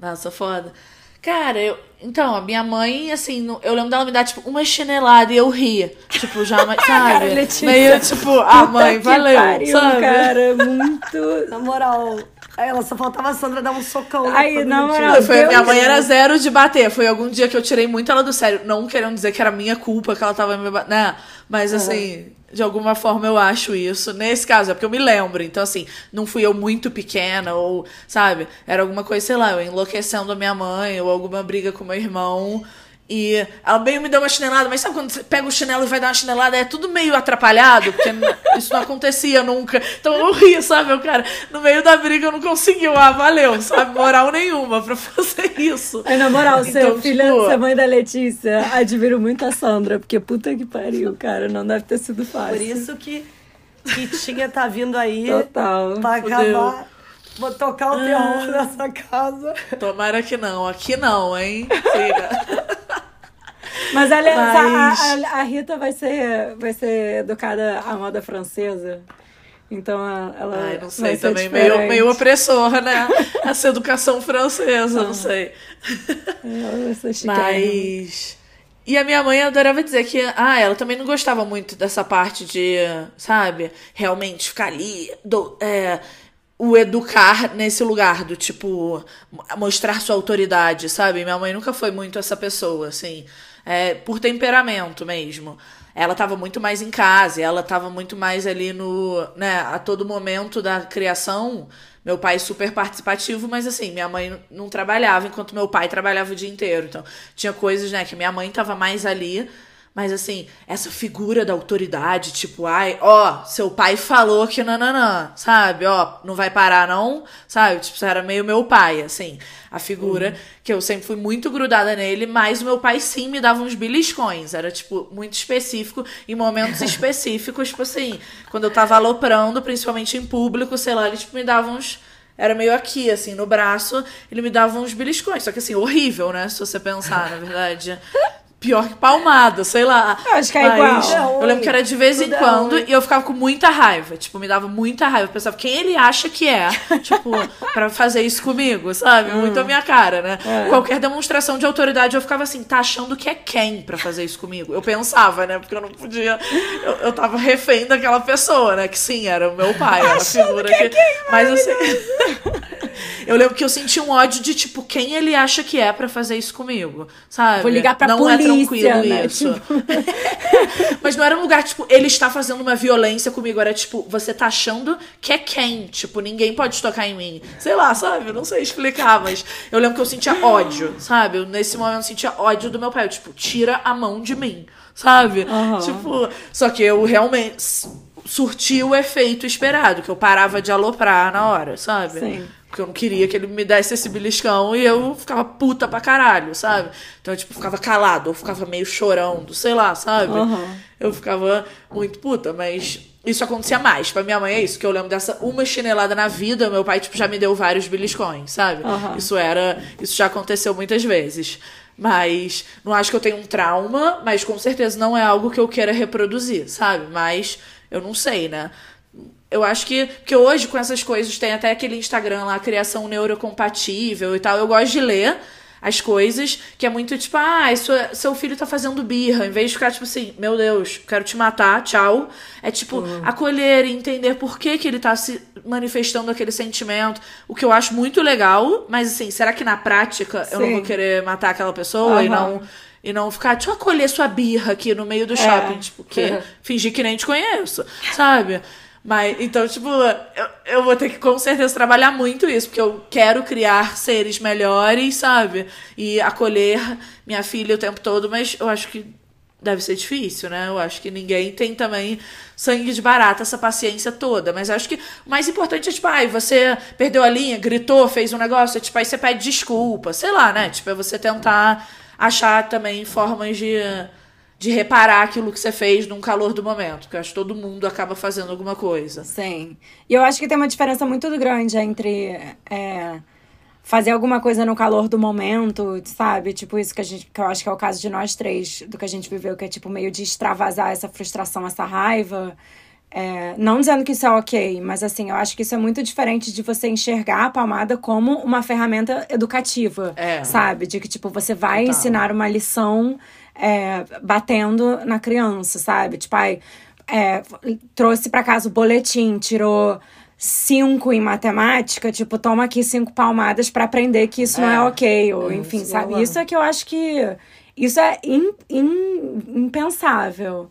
Nossa, foda. Cara, eu. Então, a minha mãe, assim, no- eu lembro dela me dar, tipo, uma chinelada e eu ria. Tipo, já, mas, <laughs> sabe? Cara, Letícia. Meio, tipo, ah, mãe, valeu, pariu, sabe? cara, <laughs> muito. Na moral, ela só faltava a Sandra dar um socão. Todo na moral, Não, foi, minha mãe era zero de bater. Foi algum dia que eu tirei muito ela do sério. Não querendo dizer que era minha culpa que ela tava me batendo. Né? Mas assim, de alguma forma eu acho isso. Nesse caso, é porque eu me lembro. Então, assim, não fui eu muito pequena, ou, sabe? Era alguma coisa, sei lá, eu enlouquecendo a minha mãe, ou alguma briga com meu irmão. E ela meio me deu uma chinelada, mas sabe quando você pega o chinelo e vai dar uma chinelada? É tudo meio atrapalhado, porque <laughs> isso não acontecia nunca. Então eu ri, sabe, o cara? No meio da briga eu não consegui, eu, ah, valeu, sabe? Moral nenhuma pra <laughs> fazer isso. Ai, na moral, Então, filha, tipo- ser mãe da Letícia, admiro muito a Sandra, porque puta que pariu, cara, não deve ter sido fácil. Por isso que, que tinha tá vindo aí Total. pra Fudeu. acabar. Vou tocar o terror nessa casa. Tomara que não, aqui não, hein? Filha. <laughs> Mas ela, Mas- A, a- a Rita vai ser, vai ser educada à moda francesa. Então a- ela. Ai, não vai sei, ser também meio, diferente. meio opressor, né? Essa educação francesa, não sei. Ela vai ser chiquérrima. Mas. E a minha mãe adorava dizer que, ah, ela também não gostava muito dessa parte de, sabe, realmente ficar ali, do, é, o educar nesse lugar, do tipo, mostrar sua autoridade, sabe? Minha mãe nunca foi muito essa pessoa, assim, é, por temperamento mesmo. Ela tava muito mais em casa, ela tava muito mais ali no, né, a todo momento da criação. Meu pai super participativo, mas assim, minha mãe não trabalhava enquanto meu pai trabalhava o dia inteiro. Então, tinha coisas, né, que minha mãe tava mais ali, mas assim, essa figura da autoridade, tipo, ai, ó, seu pai falou que nananã, sabe? Ó, não vai parar não, sabe? Tipo, era meio meu pai, assim, a figura que eu sempre fui muito grudada nele, mas o meu pai sim me dava uns beliscões, era tipo muito específico em momentos <laughs> específicos, tipo assim, quando eu tava aloprando, principalmente em público, sei lá, ele tipo me dava uns era meio aqui, assim, no braço, ele me dava uns beliscões. Só que, assim, horrível, né? Se você pensar, na verdade. <laughs> Pior que palmada, sei lá. Eu acho que é Mas igual. Eu lembro que era de vez em Tudo é quando ruim. e eu ficava com muita raiva. Tipo, me dava muita raiva. Eu pensava, quem ele acha que é? <laughs> tipo, pra fazer isso comigo, sabe? Muito a minha cara, né? Qualquer demonstração de autoridade eu ficava assim, tá achando que é quem pra fazer isso comigo? Eu pensava, né? Porque eu não podia. Eu, eu tava refém daquela pessoa, né? Que sim, era o meu pai, era a figura que. Mas assim. <laughs> Eu lembro que eu senti um ódio de, tipo, quem ele acha que é pra fazer isso comigo, sabe? Vou ligar pra não polícia, é tranquilo né? isso. <laughs> Mas não era um lugar, tipo, ele está fazendo uma violência comigo. Era tipo, você tá achando que é quem? Tipo, ninguém pode tocar em mim. Sei lá, sabe? Eu não sei explicar, mas eu lembro que eu sentia ódio, sabe? Eu, nesse momento eu sentia ódio do meu pai. Eu, tipo, tira a mão de mim, sabe? Tipo, só que eu realmente surti o efeito esperado, que eu parava de aloprar na hora, sabe? Sim. Porque eu não queria que ele me desse esse beliscão e eu ficava puta pra caralho, sabe? Então eu, tipo, ficava calado, ou ficava meio chorando, sei lá, sabe? Eu ficava muito puta, mas isso acontecia mais. Pra minha mãe é isso, que eu lembro dessa uma chinelada na vida, meu pai, tipo, já me deu vários beliscões, sabe? Aham. Isso era. Isso já aconteceu muitas vezes. Mas não acho que eu tenho um trauma, mas com certeza não é algo que eu queira reproduzir, sabe? Mas eu não sei, né? Eu acho que. Porque hoje, com essas coisas, tem até aquele Instagram lá, criação neurocompatível e tal. Eu gosto de ler as coisas, que é muito tipo, ah, sua, seu filho tá fazendo birra. Em vez de ficar tipo assim, meu Deus, quero te matar, tchau. É tipo, acolher e entender por que, que ele tá se manifestando aquele sentimento. O que eu acho muito legal, mas assim, será que na prática eu não Sim. vou querer matar aquela pessoa e Aham. não. E não ficar, deixa eu acolher sua birra aqui no meio do shopping, tipo, que <laughs> fingir que nem te conheço, sabe? Mas, então, tipo, eu, eu vou ter que com certeza trabalhar muito isso, porque eu quero criar seres melhores, sabe? E acolher minha filha o tempo todo, mas eu acho que deve ser difícil, né? Eu acho que ninguém tem também sangue de barata, essa paciência toda. Mas acho que o mais importante é, tipo, ai, você perdeu a linha, gritou, fez um negócio, é, tipo, aí você pede desculpa, sei lá, né? Tipo, é você tentar achar também formas de de reparar aquilo que você fez num calor do momento, porque eu acho que todo mundo acaba fazendo alguma coisa. Sim. E eu acho que tem uma diferença muito grande entre é, fazer alguma coisa no calor do momento, sabe? Tipo, isso que a gente. Que eu acho que é o caso de nós três, do que a gente viveu, que é tipo meio de extravasar essa frustração, essa raiva. É, não dizendo que isso é ok, mas assim, eu acho que isso é muito diferente de você enxergar a palmada como uma ferramenta educativa, É. sabe? De que, tipo, você vai Total. ensinar uma lição é, batendo na criança, sabe? Tipo, ai, é, trouxe pra casa o boletim, tirou cinco em matemática, tipo, toma aqui cinco palmadas pra aprender que isso não é É. ok, ou enfim, isso sabe? é. Isso é que eu acho que. Isso é im- im- impensável.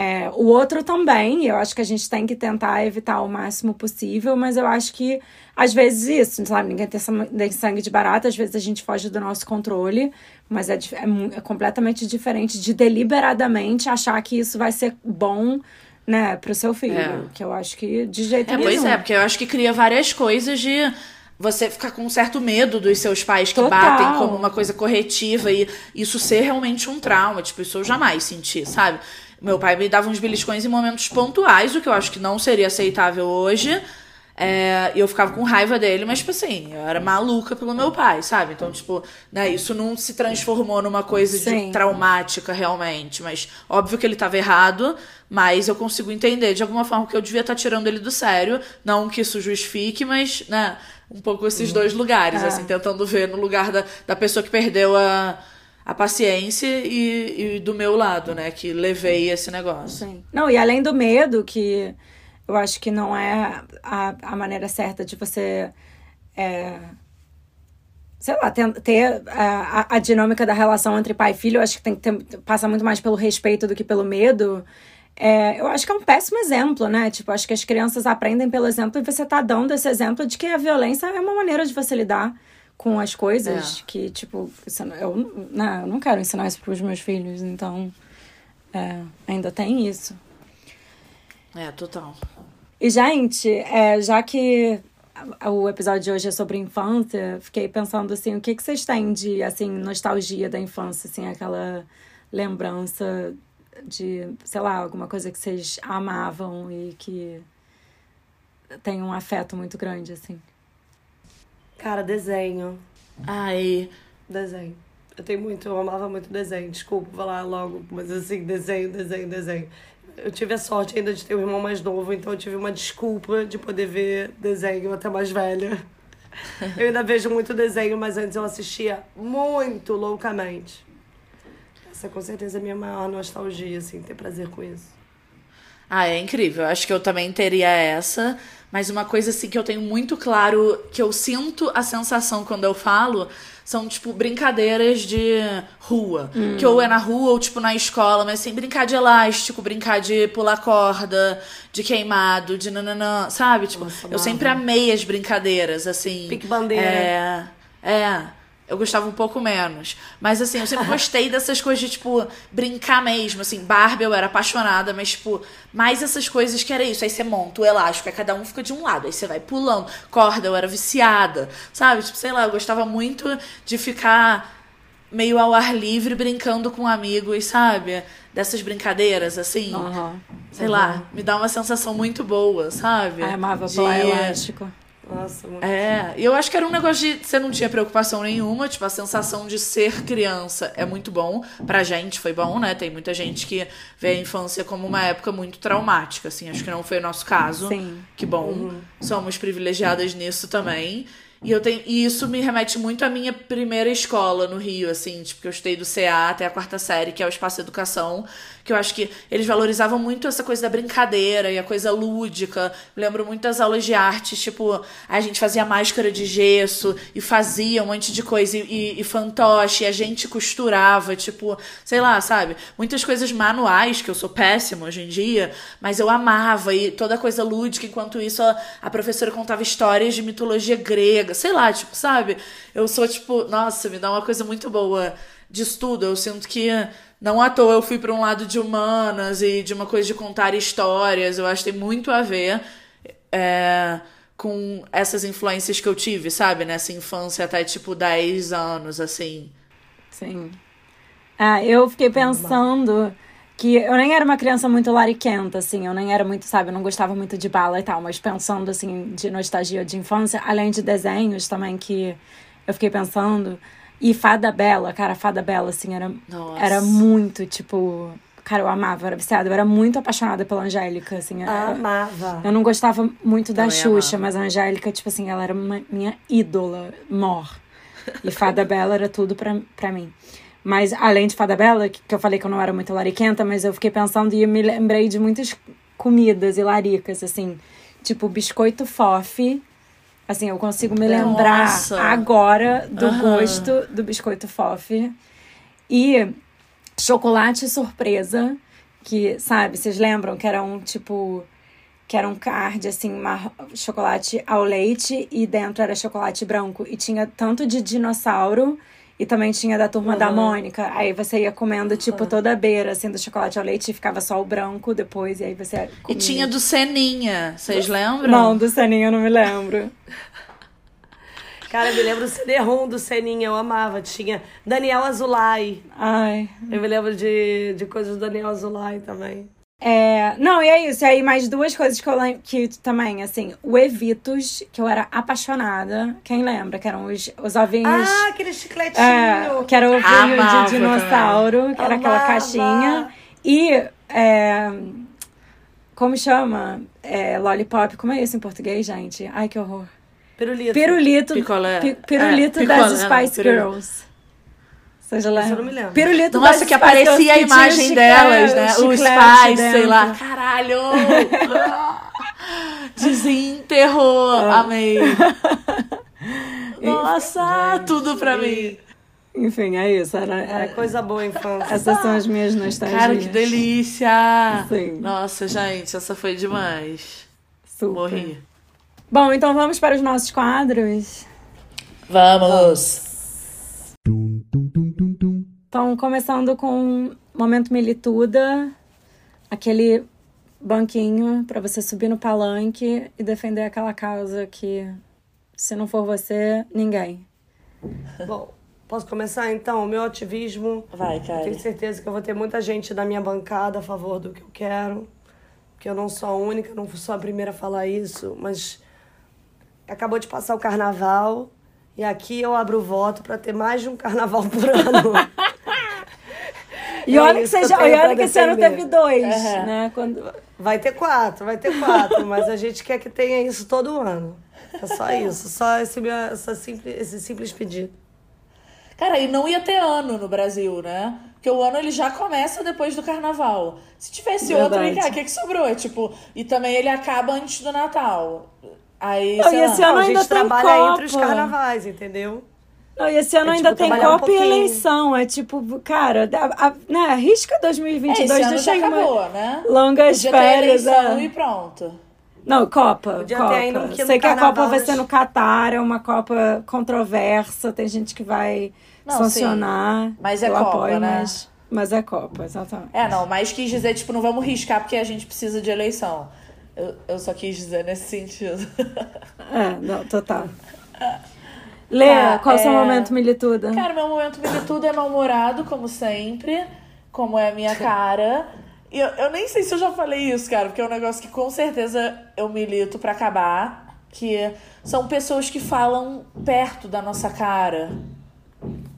É, o outro também, eu acho que a gente tem que tentar evitar o máximo possível, mas eu acho que às vezes isso, sabe? Ninguém tem sangue de barata, às vezes a gente foge do nosso controle, mas é, é é completamente diferente de deliberadamente achar que isso vai ser bom, né, pro seu filho. É. Que eu acho que de jeito É, nenhum. pois é, porque eu acho que cria várias coisas de você ficar com um certo medo dos seus pais que Total. batem como uma coisa corretiva e isso ser realmente um trauma. Tipo, isso eu jamais senti, sabe? Meu pai me dava uns beliscões em momentos pontuais, o que eu acho que não seria aceitável hoje. É, e eu ficava com raiva dele, mas, tipo assim, eu era maluca pelo meu pai, sabe? Então, tipo, né, isso não se transformou numa coisa de Sim. traumática realmente. Mas óbvio que ele tava errado, mas eu consigo entender de alguma forma que eu devia estar tirando ele do sério. Não que isso justifique, mas, né, um pouco esses dois lugares, É. assim, tentando ver no lugar da, da pessoa que perdeu a, a paciência e, e do meu lado, né, que levei esse negócio. Sim. Não, e além do medo, que eu acho que não é a, a maneira certa de você. é, sei lá, ter, ter a, a- a dinâmica da relação entre pai e filho, eu acho que tem que ter, passa muito mais pelo respeito do que pelo medo. É, eu acho que é um péssimo exemplo, né? Tipo, acho que as crianças aprendem pelo exemplo e você tá dando esse exemplo de que a violência é uma maneira de você lidar com as coisas É. que, tipo, eu, não, eu não quero ensinar isso pros meus filhos, então é, ainda tem isso. É, total. E, gente, é, já que o episódio de hoje é sobre infância, fiquei pensando assim, o que, que vocês têm de assim, nostalgia da infância, assim, aquela lembrança de, sei lá, alguma coisa que vocês amavam e que tem um afeto muito grande, assim. Cara, desenho. Ai, Desenho. Eu tenho muito, eu amava muito desenho. Desculpa falar logo, mas assim, desenho, desenho, desenho. Eu tive a sorte ainda de ter um irmão mais novo, então eu tive uma desculpa de poder ver desenho até mais velha. Eu ainda vejo muito desenho, mas antes eu assistia muito loucamente. Essa com certeza é a minha maior nostalgia, assim, ter prazer com isso. Ah, é incrível. Acho que eu também teria essa. Mas uma coisa assim que eu tenho muito claro, que eu sinto a sensação quando eu falo, são, tipo, brincadeiras de rua. Que ou é na rua ou, tipo, na escola, mas assim, brincar de elástico, brincar de pular corda, de queimado, de nananã, sabe? Tipo, Nossa, eu amava. sempre amei as brincadeiras, assim. Pique-bandeira. É. É. Eu gostava um pouco menos. Mas assim, eu sempre <laughs> gostei dessas coisas de, tipo, brincar mesmo. Assim, Barbie eu era apaixonada, mas, tipo, mais essas coisas que era isso. Aí você monta o elástico, aí cada um fica de um lado, aí você vai pulando. Corda, eu era viciada. Sabe? Tipo, sei lá, eu gostava muito de ficar meio ao ar livre brincando com amigos, sabe? Dessas brincadeiras, assim. Aham. Sei lá, me dá uma sensação muito boa, sabe? Ai, amava De- elástico. Nossa, muito. é, e eu acho que era um negócio de você não tinha preocupação nenhuma, tipo, a sensação de ser criança é muito bom. Pra gente foi bom, né? Tem muita gente que vê a infância como uma época muito traumática, assim. Acho que não foi o nosso caso. Sim. Que bom. Somos privilegiadas nisso também. E, eu tenho, e isso me remete muito à minha primeira escola no Rio, assim, tipo, que eu estudei do CA até a quarta série, que é o Espaço Educação, que eu acho que eles valorizavam muito essa coisa da brincadeira e a coisa lúdica. Eu lembro muito das aulas de arte, tipo, a gente fazia máscara de gesso e fazia um monte de coisa e, e, e fantoche, e a gente costurava, tipo, sei lá, sabe? Muitas coisas manuais, que eu sou péssima hoje em dia, mas eu amava, e toda coisa lúdica, enquanto isso a, a professora contava histórias de mitologia grega, sei lá, tipo, sabe? Eu sou, tipo, nossa, me dá uma coisa muito boa de estudo. Eu sinto que não à toa eu fui para um lado de humanas e de uma coisa de contar histórias. Eu acho que tem muito a ver é, com essas influências que eu tive, sabe? Nessa infância até tipo 10 anos, assim. Sim. Ah, eu fiquei pensando que eu nem era uma criança muito lariquenta, assim, eu nem era muito, sabe, eu não gostava muito de bala e tal, mas pensando, assim, de nostalgia de infância, além de desenhos também que eu fiquei pensando, e Fada Bela, cara, Fada Bela, assim, era, Nossa. era muito, tipo, Cara, eu amava, era viciada. Eu era muito apaixonada pela Angélica, assim. eu- Amava. Eu não gostava muito da Também Xuxa, amava. mas a Angélica, tipo assim, ela era uma- minha ídola, mor. E Fada <laughs> Bela era tudo pra, pra mim. Mas além de Fada Bela, que, que eu falei que eu não era muito lariquenta, mas eu fiquei pensando e me lembrei de muitas comidas e laricas, assim. Tipo, biscoito fofe. Assim, eu consigo me lembrar Nossa. agora do Aham. gosto do biscoito fofe. E chocolate surpresa, que, sabe, vocês lembram que era um tipo. Que era um card, assim, mar... chocolate ao leite e dentro era chocolate branco. E tinha tanto de dinossauro e também tinha da turma da Mônica. Aí você ia comendo, tipo, toda a beira, assim, do chocolate ao leite e ficava só o branco depois. E aí você E comia. tinha do Seninha, vocês lembram? Não, do Seninha eu não me lembro. <laughs> Cara, eu me lembro do CD-ROM do Seninha, eu amava. Tinha Daniel Azulay. Ai. Eu me lembro de, de coisas do Daniel Azulay também. É, não, e é isso. E aí, mais duas coisas que eu lembro que também, assim, o Evitos, que eu era apaixonada. Quem lembra? Que eram os, os ovinhos. Ah, aquele chicletinho. É, que era o ovinho Amava de dinossauro, que era aquela Amava. caixinha. E. é, como chama? É, lollipop. Como é isso em português, gente? Ai, que horror. Pirulito. Pirulito. Picolé. pi- pirulito É, das picolé, não, Spice pirulito. Girls. Já lembra? eu não me lembro. Pirulito Nossa, que aparecia a imagem delas, né? O chiclete Spice, sei lá. Caralho! <laughs> Desenterrou. Amei. <laughs> Nossa, tudo pra mim. Enfim, é isso. Era, Era era- coisa boa a infância. essas são as minhas nostalgias. Cara, que delícia! Sim. Nossa, gente, essa foi demais. Super. Morri. Bom, então vamos para os nossos quadros. Vamos! Dum, Então, começando com Momento Milituda, aquele banquinho para você subir no palanque e defender aquela causa que, se não for você, ninguém. <laughs> Bom, posso começar então? O meu ativismo. Vai, cara. tenho certeza que eu vou ter muita gente da minha bancada a favor do que eu quero. Porque eu não sou a única, não sou a primeira a falar isso, mas acabou de passar o carnaval e aqui eu abro o voto para ter mais de um carnaval por ano. <laughs> E olha que, tenho e olha que esse ano teve dois, Aham. né? Quando... Vai ter quatro, vai ter quatro, mas a gente quer que tenha isso todo ano. É só isso, só esse, meu, essa simples, esse simples pedido. Cara, e não ia ter ano no Brasil, né? Porque o ano ele já começa depois do carnaval. Se tivesse outro, Verdade. cara, o que, que sobrou? É tipo, e também ele acaba antes do Natal. Aí, Não, sei e lá. esse ano Não, a gente tem trabalha entre os Copa. carnavais, entendeu? Não, e esse ano É, ainda tipo, tem trabalhar um Copa e eleição. É tipo, cara, a, a, né, arrisca É, 2022, esse ano deixa já aí uma acabou, né? longas Podia ter férias. eleição é. e pronto. Não, Copa. Podia ter Copa. um Sei que a Copa vai ser no Catar, é uma Copa controversa, tem gente que vai Não, sancionar. sim. Mas é Copa, apoio, né? Mas, mas é Copa, exatamente. É, não, mas quis dizer, tipo, não vamos riscar porque a gente precisa de eleição. Eu, eu só quis dizer nesse sentido. É, não, total. <laughs> Lê, Tá, qual é o seu é- momento milituda? Cara, meu momento militudo é mal-humorado, como sempre. Como é a minha cara. E eu, eu nem sei se eu já falei isso, cara, porque é um negócio que com certeza eu milito pra acabar. Que são pessoas que falam perto da nossa cara.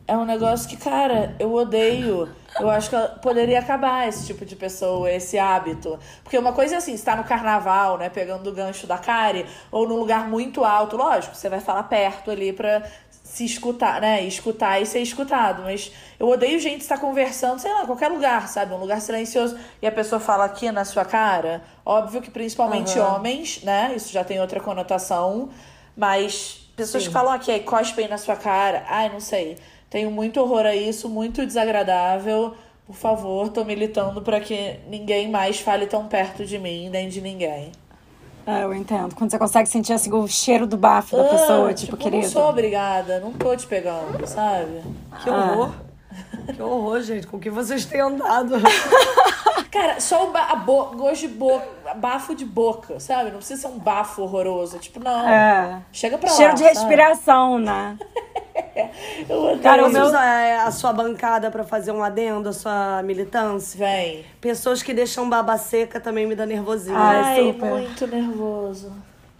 É um negócio que, cara, eu odeio. Eu acho que poderia acabar esse tipo de pessoa, esse hábito. Porque uma coisa é assim, você tá no carnaval, né, pegando o gancho da Kari, ou num lugar muito alto, lógico, você vai falar perto ali pra se escutar, né, escutar e ser escutado. Mas eu odeio gente estar conversando, sei lá, em qualquer lugar, sabe, um lugar silencioso, e a pessoa fala aqui na sua cara. Óbvio que principalmente homens, né, isso já tem outra conotação, mas pessoas que falam aqui, aí cospem na sua cara, ai, não sei. Tenho muito horror a isso, muito desagradável. Por favor, tô militando pra que ninguém mais fale tão perto de mim, nem de ninguém. É, eu entendo. Quando você consegue sentir assim, o cheiro do bafo da Ah, pessoa, tipo, não querido. sou obrigada, não tô te pegando, sabe? Que horror. Que horror, gente. Com que vocês têm andado? <laughs> Cara, só o ba a bo gosto de boca, bafo de boca, sabe? Não precisa ser um bafo horroroso. Tipo, não. É. Chega pra Cheiro lá. de sabe? respiração, né? <laughs> Eu. Cara, meu- usa é, a sua bancada pra fazer um adendo à sua militância? Vem. Pessoas que deixam baba seca também me dá nervosinho. Ai, Ai, super. muito nervoso.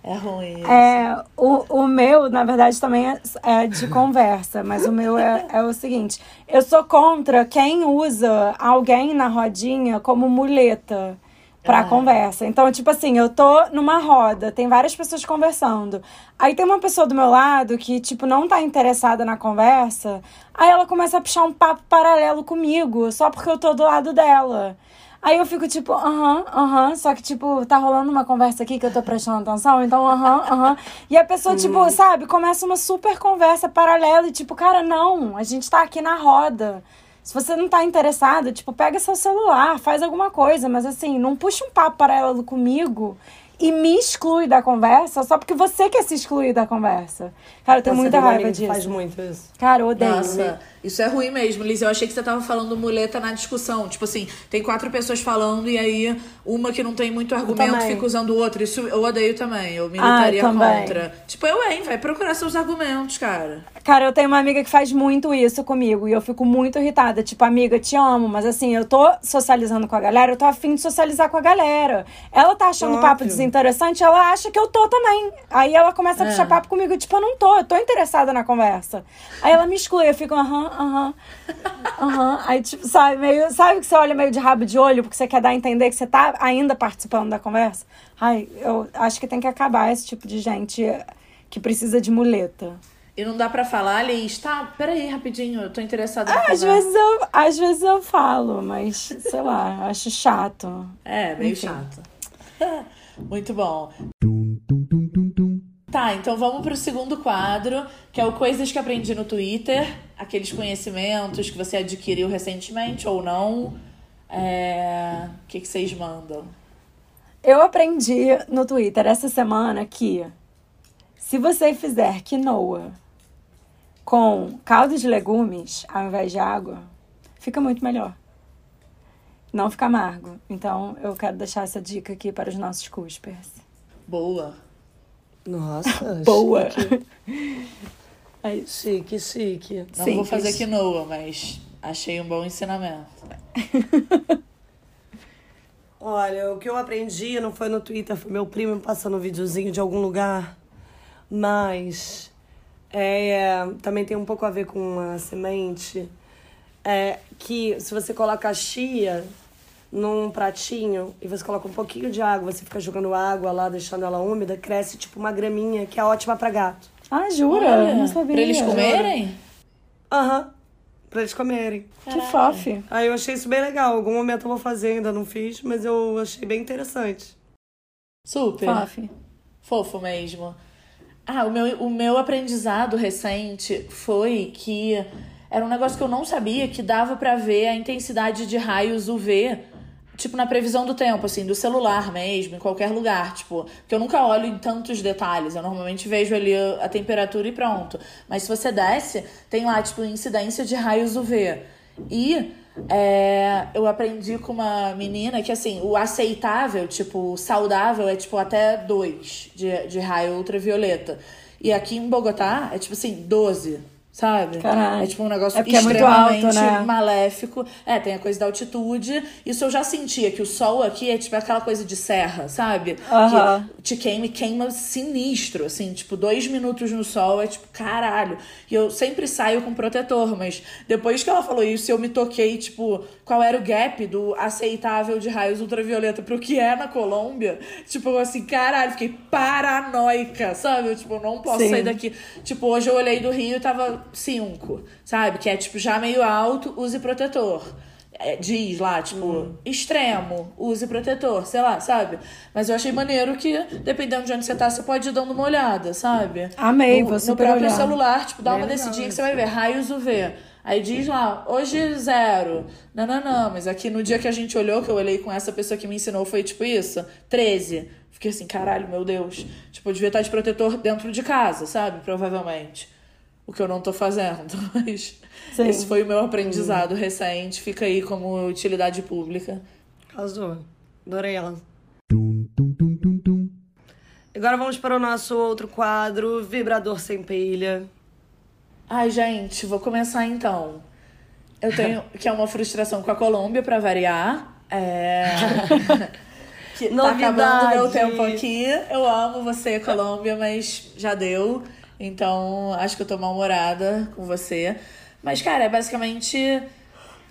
É ruim. isso. É, o, o meu, na verdade, também é, é de conversa, mas o meu é, é o seguinte: eu sou contra quem usa alguém na rodinha como muleta pra Ah. conversa. Então, tipo assim, eu tô numa roda, tem várias pessoas conversando. Aí tem uma pessoa do meu lado que, tipo, não tá interessada na conversa. Aí ela começa a puxar um papo paralelo comigo, só porque eu tô do lado dela. Aí eu fico tipo, aham, aham, só que, tipo, tá rolando uma conversa aqui que eu tô prestando atenção, então, aham, aham. E a pessoa, tipo, sabe, começa uma super conversa paralela e, tipo, cara, não, a gente tá aqui na roda. Se você não tá interessado, tipo, pega seu celular, faz alguma coisa, mas assim, não puxa um papo paralelo comigo e me exclui da conversa só porque você quer se excluir da conversa. Cara, eu tenho muita raiva amiga que disso. faz muito isso. Cara, eu odeio. Nossa, isso é ruim mesmo, Liz. Eu achei que você tava falando muleta na discussão. Tipo assim, tem quatro pessoas falando e aí uma que não tem muito argumento fica usando o outro. Isso eu odeio também. Eu militaria Ah, também. contra. Tipo, eu, hein? Vai procurar seus argumentos, cara. Cara, eu tenho uma amiga que faz muito isso comigo e eu fico muito irritada. Tipo, amiga, te amo, mas assim, eu tô socializando com a galera, eu tô afim de socializar com a galera. Ela tá achando o papo desinteressante, ela acha que eu tô também. Aí ela começa a É. puxar papo comigo, tipo, eu não tô, eu tô interessada na conversa. Aí ela me exclui, eu fico, aham, aham, aham. Aí, tipo, sabe, meio, sabe que você olha meio de rabo de olho porque você quer dar a entender que você tá ainda participando da conversa? Ai, eu acho que tem que acabar esse tipo de gente que precisa de muleta. E não dá pra falar, Liz, tá, peraí, rapidinho, eu tô interessada Ah, Às vezes, eu, às vezes eu falo, mas sei lá, acho chato. É, meio Enfim. chato. <laughs> Muito bom. Tá, então vamos pro segundo quadro, que é o Coisas que Aprendi no Twitter. Aqueles conhecimentos que você adquiriu recentemente ou não. É... O que, que vocês mandam? Eu aprendi no Twitter essa semana que se você fizer quinoa com caldo de legumes ao invés de água, fica muito melhor. Não fica amargo. Então eu quero deixar essa dica aqui para os nossos cuspers. Boa. Nossa. <laughs> Boa! Chique, <laughs> É isso. chique. chique. Não Sim, vou fazer isso. quinoa, mas achei um bom ensinamento. <laughs> Olha, o que eu aprendi não foi no Twitter, foi meu primo me passando um videozinho de algum lugar. Mas é, também tem um pouco a ver com a semente. É que se você coloca a chia num pratinho e você coloca um pouquinho de água, você fica jogando água lá, deixando ela úmida, cresce tipo uma graminha que é ótima pra gato. Ah, jura? Olha, não sabia. Pra eles comerem? Aham. Pra eles comerem. Que fofe. Aí eu achei isso bem legal. Algum momento eu vou fazer, ainda não fiz, mas eu achei bem interessante. Super. Fofe. Fofo mesmo. Ah, o meu, o meu aprendizado recente foi que era um negócio que eu não sabia que dava pra ver a intensidade de raios UV, tipo na previsão do tempo, assim, do celular mesmo, em qualquer lugar, tipo, porque eu nunca olho em tantos detalhes, eu normalmente vejo ali a, temperatura e pronto. Mas se você desce, tem lá, tipo, incidência de raios UV. E é, eu aprendi com uma menina que, assim, o aceitável, tipo, saudável é, tipo, até 2 de, de raio ultravioleta. E aqui em Bogotá é, tipo assim, 12, sabe? Caralho. É, tipo, um negócio É é extremamente alto, né? maléfico. É, tem a coisa da altitude. Isso eu já sentia, que o sol aqui é, tipo, aquela coisa de serra, sabe? Aham. Que te queima e queima sinistro, assim, tipo, dois minutos no sol é tipo, caralho. E eu sempre saio com protetor, mas depois que ela falou isso, eu me toquei, tipo, qual era o gap do aceitável de raios ultravioleta pro que é na Colômbia. Tipo, assim, caralho, fiquei paranoica, sabe? Eu, tipo, não posso Sim. sair daqui. Tipo, hoje eu olhei do Rio e tava 5, sabe? Que é, tipo, já meio alto, use protetor. É, diz lá, tipo, extremo, use protetor, sei lá, sabe? Mas eu achei maneiro que, dependendo de onde você tá, você pode ir dando uma olhada, sabe? Amei, no, vou no super próprio olhar. celular, tipo, dá Bem uma legal descidinha que você vai ver, raios UV. Aí diz lá, hoje zero. Não, não, não, mas aqui no dia que a gente olhou, que eu olhei com essa pessoa que me ensinou, foi tipo isso, 13. Fiquei assim, caralho, meu Deus. Tipo, eu devia estar de protetor dentro de casa, sabe? Provavelmente. O que eu não tô fazendo, <laughs> mas Sim. esse foi o meu aprendizado recente. Fica aí como utilidade pública. Arrasou. Adorei ela. Tum, tum, tum, tum, tum. Agora vamos para o nosso outro quadro, vibrador sem pilha. Ai, gente, vou começar então. Eu tenho <laughs> que é uma frustração com a Colômbia, pra variar. É... <laughs> Que tá acabando meu tempo aqui. Eu amo você, Colômbia, mas já deu. Então, acho que eu tô mal-humorada com você. Mas, cara, é basicamente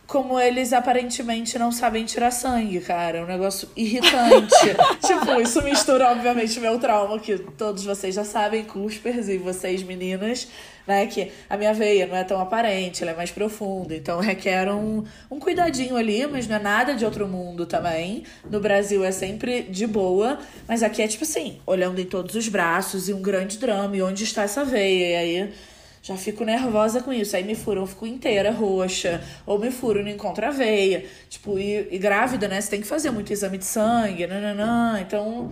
como eles aparentemente não sabem tirar sangue, cara. É um negócio irritante. <laughs> tipo, isso mistura, obviamente, meu trauma, que todos vocês já sabem, Cuspers e vocês, meninas, né? Que a minha veia não é tão aparente, ela é mais profunda. Então requer um, um cuidadinho ali, mas não é nada de outro mundo também. No Brasil é sempre de boa, mas aqui é tipo assim, olhando em todos os braços e um grande drama. E onde está essa veia? E aí já fico nervosa com isso. Aí me furam, eu fico inteira roxa. Ou me furo, não encontro a veia. Tipo, e, e grávida, né? Você tem que fazer muito exame de sangue, nananã. Então,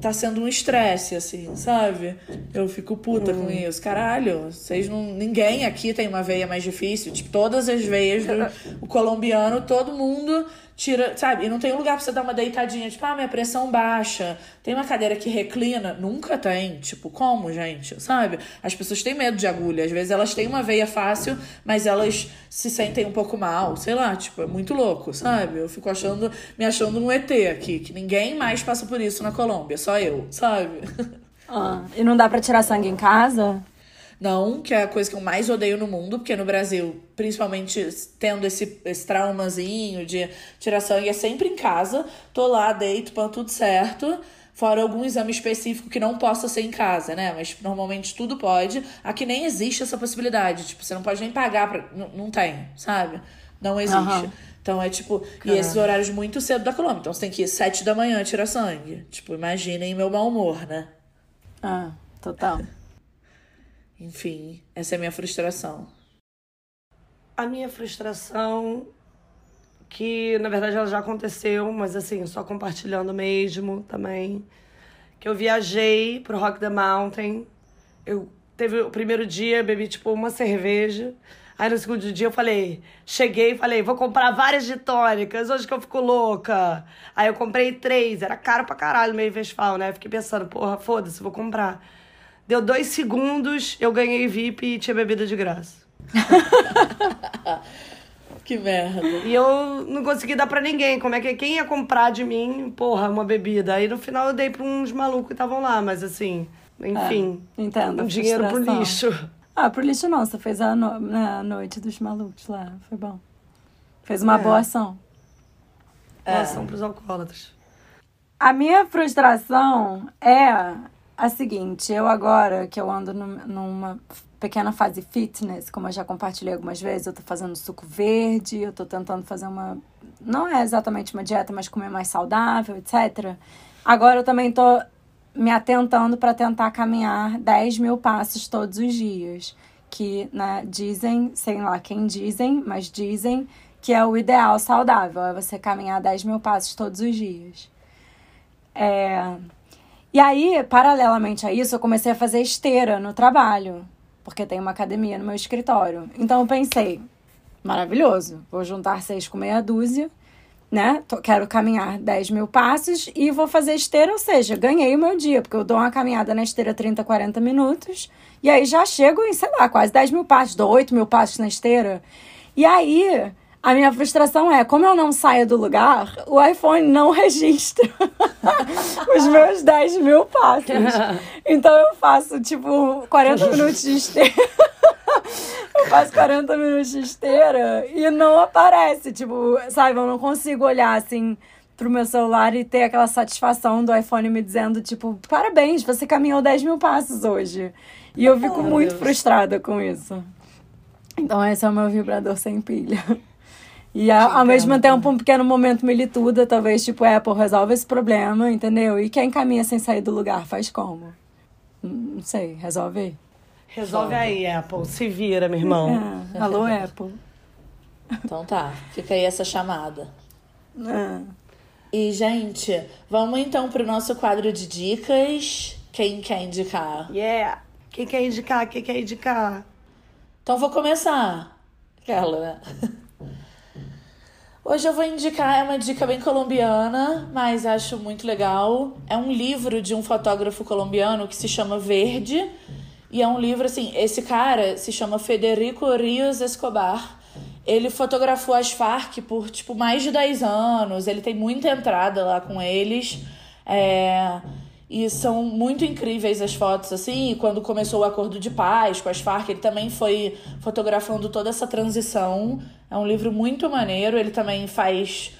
tá sendo um estresse, assim, sabe? Eu fico puta com isso. Caralho, vocês não. Ninguém aqui tem uma veia mais difícil. Tipo, todas as veias do o colombiano, todo mundo tira, sabe? E não tem um lugar pra você dar uma deitadinha, tipo, ah, minha pressão baixa. Tem uma cadeira que reclina? Nunca tem. Tipo, como, gente? Sabe? As pessoas têm medo de agulha. Às vezes elas têm uma veia fácil, mas elas se sentem um pouco mal. Sei lá, tipo, é muito louco, sabe? Eu fico achando, me achando um ET aqui, que ninguém mais passa por isso na Colômbia, só eu, sabe? <laughs> Ah, e não dá pra tirar sangue em casa? Não, que é a coisa que eu mais odeio no mundo, porque no Brasil, principalmente tendo esse, esse traumazinho de tirar sangue, é sempre em casa. Tô lá, deito, pão, tudo certo. Fora algum exame específico que não possa ser em casa, né? Mas normalmente tudo pode. Aqui nem existe essa possibilidade. Tipo, você não pode nem pagar pra. Não, não tem, sabe? Não existe. Aham. Então é tipo. E esses horários muito cedo da Colômbia. Então você tem que ir sete da manhã tirar sangue. Tipo, imaginem meu mau humor, né? Ah, total. Enfim, essa é a minha frustração. A minha frustração, que na verdade ela já aconteceu, mas assim, só compartilhando mesmo também. Que eu viajei pro Rock the Mountain. Eu teve o primeiro dia, bebi tipo uma cerveja. Aí no segundo dia eu falei, cheguei e falei, vou comprar várias de tônicas, hoje que eu fico louca. Aí eu comprei três, era caro pra caralho meio Vesfal, né? Fiquei pensando, porra, foda-se, vou comprar. Deu dois segundos, eu ganhei VIP e tinha bebida de graça. <laughs> Que merda. E eu não consegui dar pra ninguém. Como é que quem ia comprar de mim, porra, uma bebida? Aí no final eu dei pra uns malucos que estavam lá, mas assim, enfim, Entendo. a um dinheiro pro lixo. Ah, pro lixo não. Você fez a, no... na noite dos malucos lá. Foi bom. Fez uma É. boa ação. É. São pros alcoólatras. A minha frustração é a seguinte: eu agora que eu ando num- numa pequena fase fitness, como eu já compartilhei algumas vezes, eu tô fazendo suco verde, eu tô tentando fazer uma. Não é exatamente uma dieta, mas comer mais saudável, etc. Agora eu também tô me atentando para tentar caminhar 10 mil passos todos os dias. Que né, dizem, sei lá quem dizem, mas dizem que é o ideal saudável, é você caminhar 10 mil passos todos os dias. É... E aí, paralelamente a isso, eu comecei a fazer esteira no trabalho, porque tem uma academia no meu escritório. Então eu pensei, maravilhoso, vou juntar seis com meia dúzia, né? Tô- quero caminhar 10 mil passos e vou fazer esteira, ou seja, ganhei o meu dia, porque eu dou uma caminhada na esteira 30, 40 minutos, e aí já chego em, sei lá, quase 10 mil passos, dou 8 mil passos na esteira. E aí, a minha frustração é, como eu não saio do lugar, o iPhone não <laughs> registra <laughs> os meus 10 mil passos. <laughs> Então eu faço, tipo, 40 minutos de esteira. Eu faço 40 minutos de esteira e não aparece, tipo, sabe, eu não consigo olhar assim pro meu celular e ter aquela satisfação do iPhone me dizendo, tipo, parabéns, você caminhou 10 mil passos hoje. E eu fico meu muito Deus. frustrada com isso. Então esse é o meu vibrador sem pilha. E a- ao mesmo tempo, um pequeno momento milituda, talvez, tipo, Apple resolve esse problema, entendeu? E quem caminha sem sair do lugar faz como? Não sei, resolve aí. Resolve aí, Apple. Se vira, meu irmão. <laughs> É, alô, <laughs> Apple. Então tá, fica aí essa chamada. É. E, gente, vamos então pro nosso quadro de dicas. Quem quer indicar? Yeah. Quem quer indicar? Quem quer indicar? Então vou começar. Aquela, né? <laughs> Hoje eu vou indicar, é uma dica bem colombiana, mas acho muito legal. É um livro de um fotógrafo colombiano que se chama Verde. E é um livro, assim, esse cara se chama Federico Rios Escobar. ele fotografou as Farc por, tipo, mais de 10 anos. Ele tem muita entrada lá com eles. É... E são muito incríveis as fotos, assim. E quando começou o acordo de paz com as Farc, ele também foi fotografando toda essa transição. É um livro muito maneiro. Ele também faz,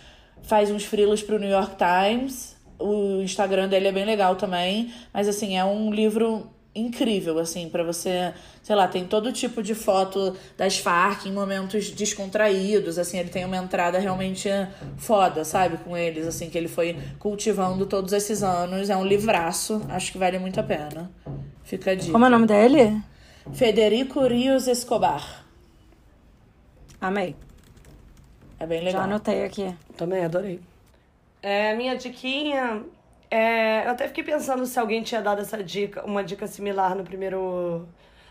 faz uns frilos pro New York Times. O Instagram dele é bem legal também. Mas, assim, é um livro incrível, assim, para você, sei lá, tem todo tipo de foto das Farc em momentos descontraídos, assim, ele tem uma entrada realmente foda, sabe, com eles, assim, que ele foi cultivando todos esses anos. É um livraço, acho que vale muito a pena. Fica a dica. Como é o nome dele? Federico Rios Escobar. Amei. É bem Já legal. anotei aqui. Também adorei. É, minha diquinha. É, eu até fiquei pensando se alguém tinha dado essa dica, uma dica similar no primeiro,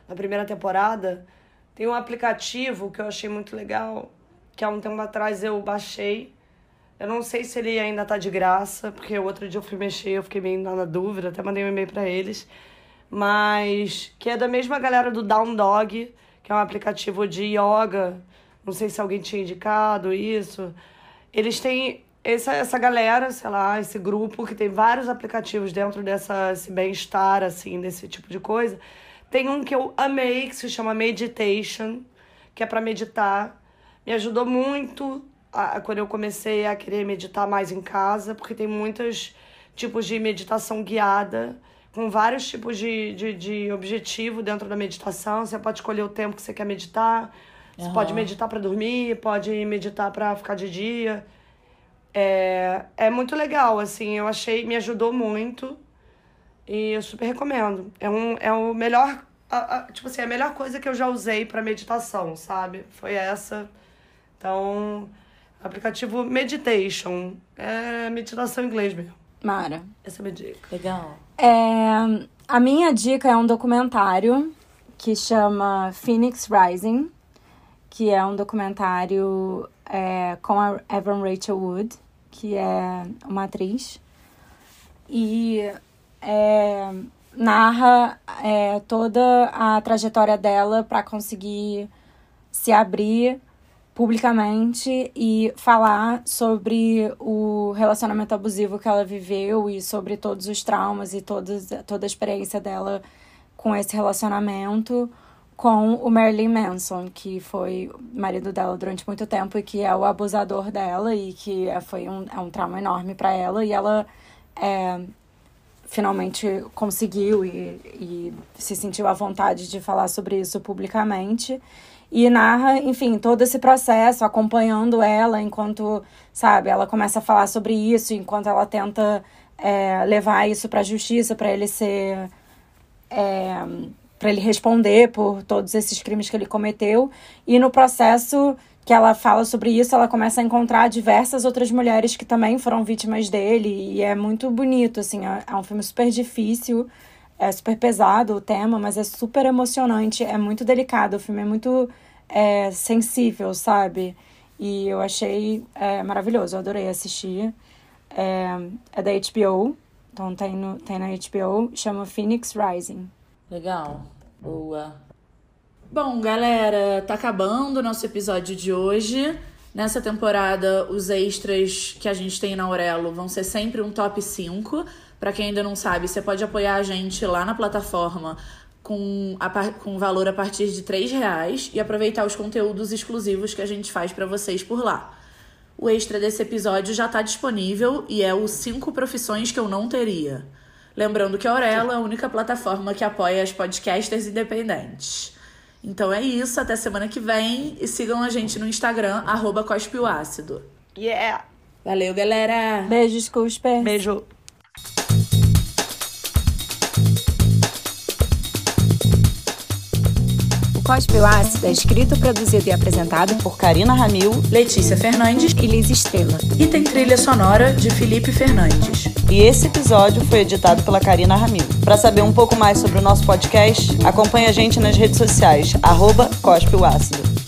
na primeira temporada. Tem um aplicativo que eu achei muito legal, que há um tempo atrás eu baixei. Eu não sei se ele ainda tá de graça, porque o outro dia eu fui mexer, eu fiquei meio na dúvida, até mandei um e-mail para eles. Mas que é da mesma galera do Down Dog, que é um aplicativo de yoga. Não sei se alguém tinha indicado isso. Eles têm essa, essa galera, sei lá, esse grupo que tem vários aplicativos dentro dessa esse bem-estar, assim, desse tipo de coisa. Tem um que eu amei, que se chama Meditation, que é para meditar. Me ajudou muito a, quando eu comecei a querer meditar mais em casa, porque tem muitos tipos de meditação guiada, com vários tipos de, de, de objetivo dentro da meditação. Você pode escolher o tempo que você quer meditar. Você pode meditar para dormir, pode meditar para ficar de dia. É, é muito legal, assim, eu achei, me ajudou muito e eu super recomendo. É, um, é o melhor, a- a- tipo assim, a melhor coisa que eu já usei para meditação, sabe? Foi essa. Então, aplicativo Meditation, é meditação em inglês mesmo. Mara. Essa é a minha dica. Legal. É, a minha dica é um documentário que chama Phoenix Rising, que é um documentário é, com a Evan Rachel Wood, que é uma atriz. E é, narra é, toda a trajetória dela para conseguir se abrir publicamente e falar sobre o relacionamento abusivo que ela viveu e sobre todos os traumas e todos, toda a experiência dela com esse relacionamento com o Marilyn Manson, que foi marido dela durante muito tempo e que é o abusador dela e que é- foi um, é um trauma enorme para ela e ela é, finalmente conseguiu e, e se sentiu à vontade de falar sobre isso publicamente. E narra, enfim, todo esse processo, acompanhando ela enquanto, sabe, ela começa a falar sobre isso, enquanto ela tenta é, levar isso para a justiça, para ele ser. É, para ele responder por todos esses crimes que ele cometeu. E no processo que ela fala sobre isso, ela começa a encontrar diversas outras mulheres que também foram vítimas dele. E é muito bonito, assim, é, é um filme super difícil, é super pesado o tema, mas é super emocionante, é muito delicado. O filme é muito é, sensível, sabe? E eu achei é, maravilhoso, eu adorei assistir. É, é da HBO, então tem, no, tem na HBO, chama Phoenix Rising. Legal. Boa. Bom, galera, tá acabando o nosso episódio de hoje. Nessa temporada, os extras que a gente tem na Aurelo vão ser sempre um top 5. Pra quem ainda não sabe, você pode apoiar a gente lá na plataforma com, a, com valor a partir de 3 reais e aproveitar os conteúdos exclusivos que a gente faz pra vocês por lá. O extra desse episódio já tá disponível e é o 5 profissões que eu não teria. Lembrando que a Aurelo é a única plataforma que apoia as podcasters independentes. Então é isso, até semana que vem e sigam a gente no Instagram, arroba Cospe o Ácido. Yeah! Valeu, galera! Beijos, Cusper. Beijo! O Ácido é escrito, produzido e apresentado por Karina Ramil Letícia Fernandes e Liz Estrela. e tem trilha sonora de Felipe Fernandes. e esse episódio foi editado pela Karina Ramil. Para saber um pouco mais sobre o nosso podcast, acompanhe a gente nas redes sociais, arroba Cospe o Ácido.